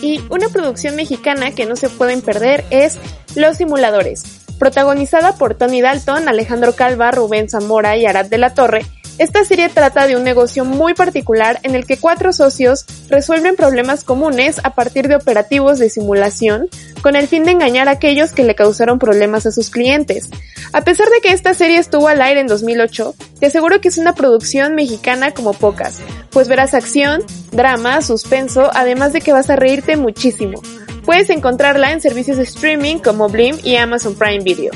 Y una producción mexicana que no se pueden perder es Los Simuladores, protagonizada por Tony Dalton, Alejandro Calva, Rubén Zamora y Arad de la Torre. Esta serie trata de un negocio muy particular en el que cuatro socios resuelven problemas comunes a partir de operativos de simulación con el fin de engañar a aquellos que le causaron problemas a sus clientes. A pesar de que esta serie estuvo al aire en 2008, te aseguro que es una producción mexicana como pocas, pues verás acción, drama, suspenso, además de que vas a reírte muchísimo. Puedes encontrarla en servicios de streaming como Blim y Amazon Prime Video.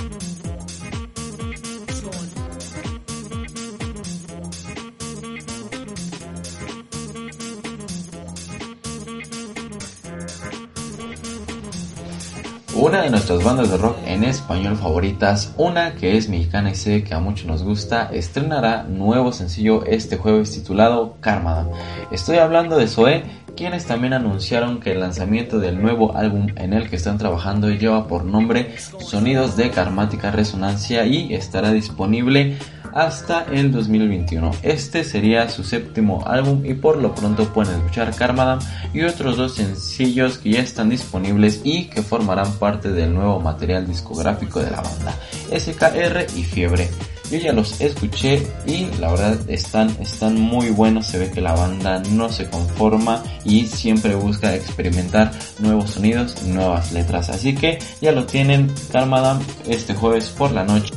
Una de nuestras bandas de rock en español favoritas, una que es mexicana y sé que a muchos nos gusta, estrenará nuevo sencillo este jueves titulado Karmadam. Estoy hablando de Zoé, quienes también anunciaron que el lanzamiento del nuevo álbum en el que están trabajando lleva por nombre Sonidos de Karmática Resonancia y estará disponible hasta el 2021. Este sería su séptimo álbum y por lo pronto pueden escuchar Karmadam y otros dos sencillos que ya están disponibles y que formarán parte del nuevo material discográfico de la banda, SKR y Fiebre. Yo ya los escuché y la verdad están, están muy buenos, se ve que la banda no se conforma y siempre busca experimentar nuevos sonidos y nuevas letras. Así que ya lo tienen Karmadam este jueves por la noche.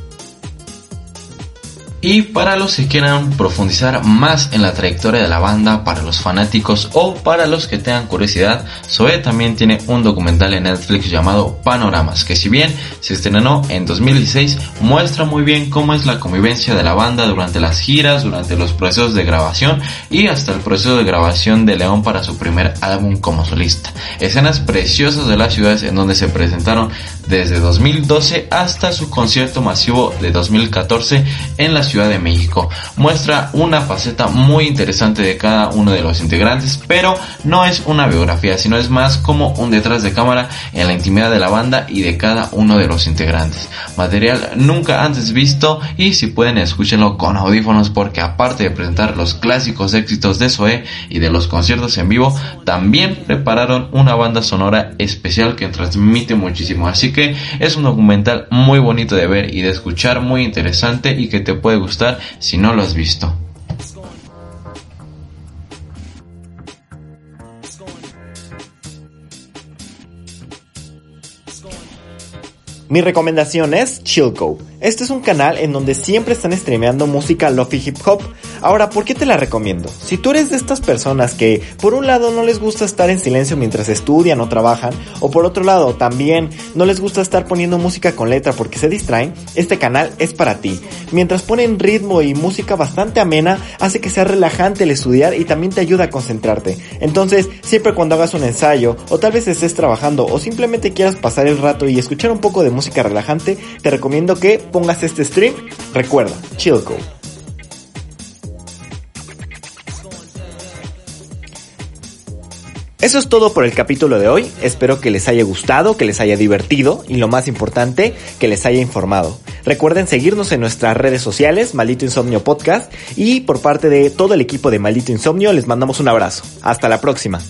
Y para los que quieran profundizar más en la trayectoria de la banda, para los fanáticos o para los que tengan curiosidad, Zoe también tiene un documental en Netflix llamado Panoramas, que si bien se estrenó en 2016, muestra muy bien cómo es la convivencia de la banda durante las giras, durante los procesos de grabación y hasta el proceso de grabación de León para su primer álbum como solista. Escenas preciosas de las ciudades en donde se presentaron desde 2012 hasta su concierto masivo de 2014 en la Ciudad de México. Muestra una faceta muy interesante de cada uno de los integrantes, pero no es una biografía, sino es más como un detrás de cámara en la intimidad de la banda y de cada uno de los integrantes. Material nunca antes visto y si pueden escúchenlo con audífonos porque aparte de presentar los clásicos éxitos de Zoe y de los conciertos en vivo, también prepararon una banda sonora especial que transmite muchísimo. Así que es un documental muy bonito de ver y de escuchar, muy interesante y que te puede gustar si no lo has visto. Mi recomendación es Chillco. Este es un canal en donde siempre están streameando música lofi hip hop. Ahora, ¿por qué te la recomiendo? Si tú eres de estas personas que por un lado no les gusta estar en silencio mientras estudian o trabajan, o por otro lado también no les gusta estar poniendo música con letra porque se distraen, este canal es para ti. Mientras ponen ritmo y música bastante amena, hace que sea relajante el estudiar y también te ayuda a concentrarte. Entonces, siempre cuando hagas un ensayo, o tal vez estés trabajando, o simplemente quieras pasar el rato y escuchar un poco de música relajante, te recomiendo que pongas este stream. Recuerda, Chillco. Eso es todo por el capítulo de hoy. Espero que les haya gustado, que les haya divertido y lo más importante, que les haya informado. Recuerden seguirnos en nuestras redes sociales, Maldito Insomnio Podcast, y por parte de todo el equipo de Maldito Insomnio les mandamos un abrazo. Hasta la próxima.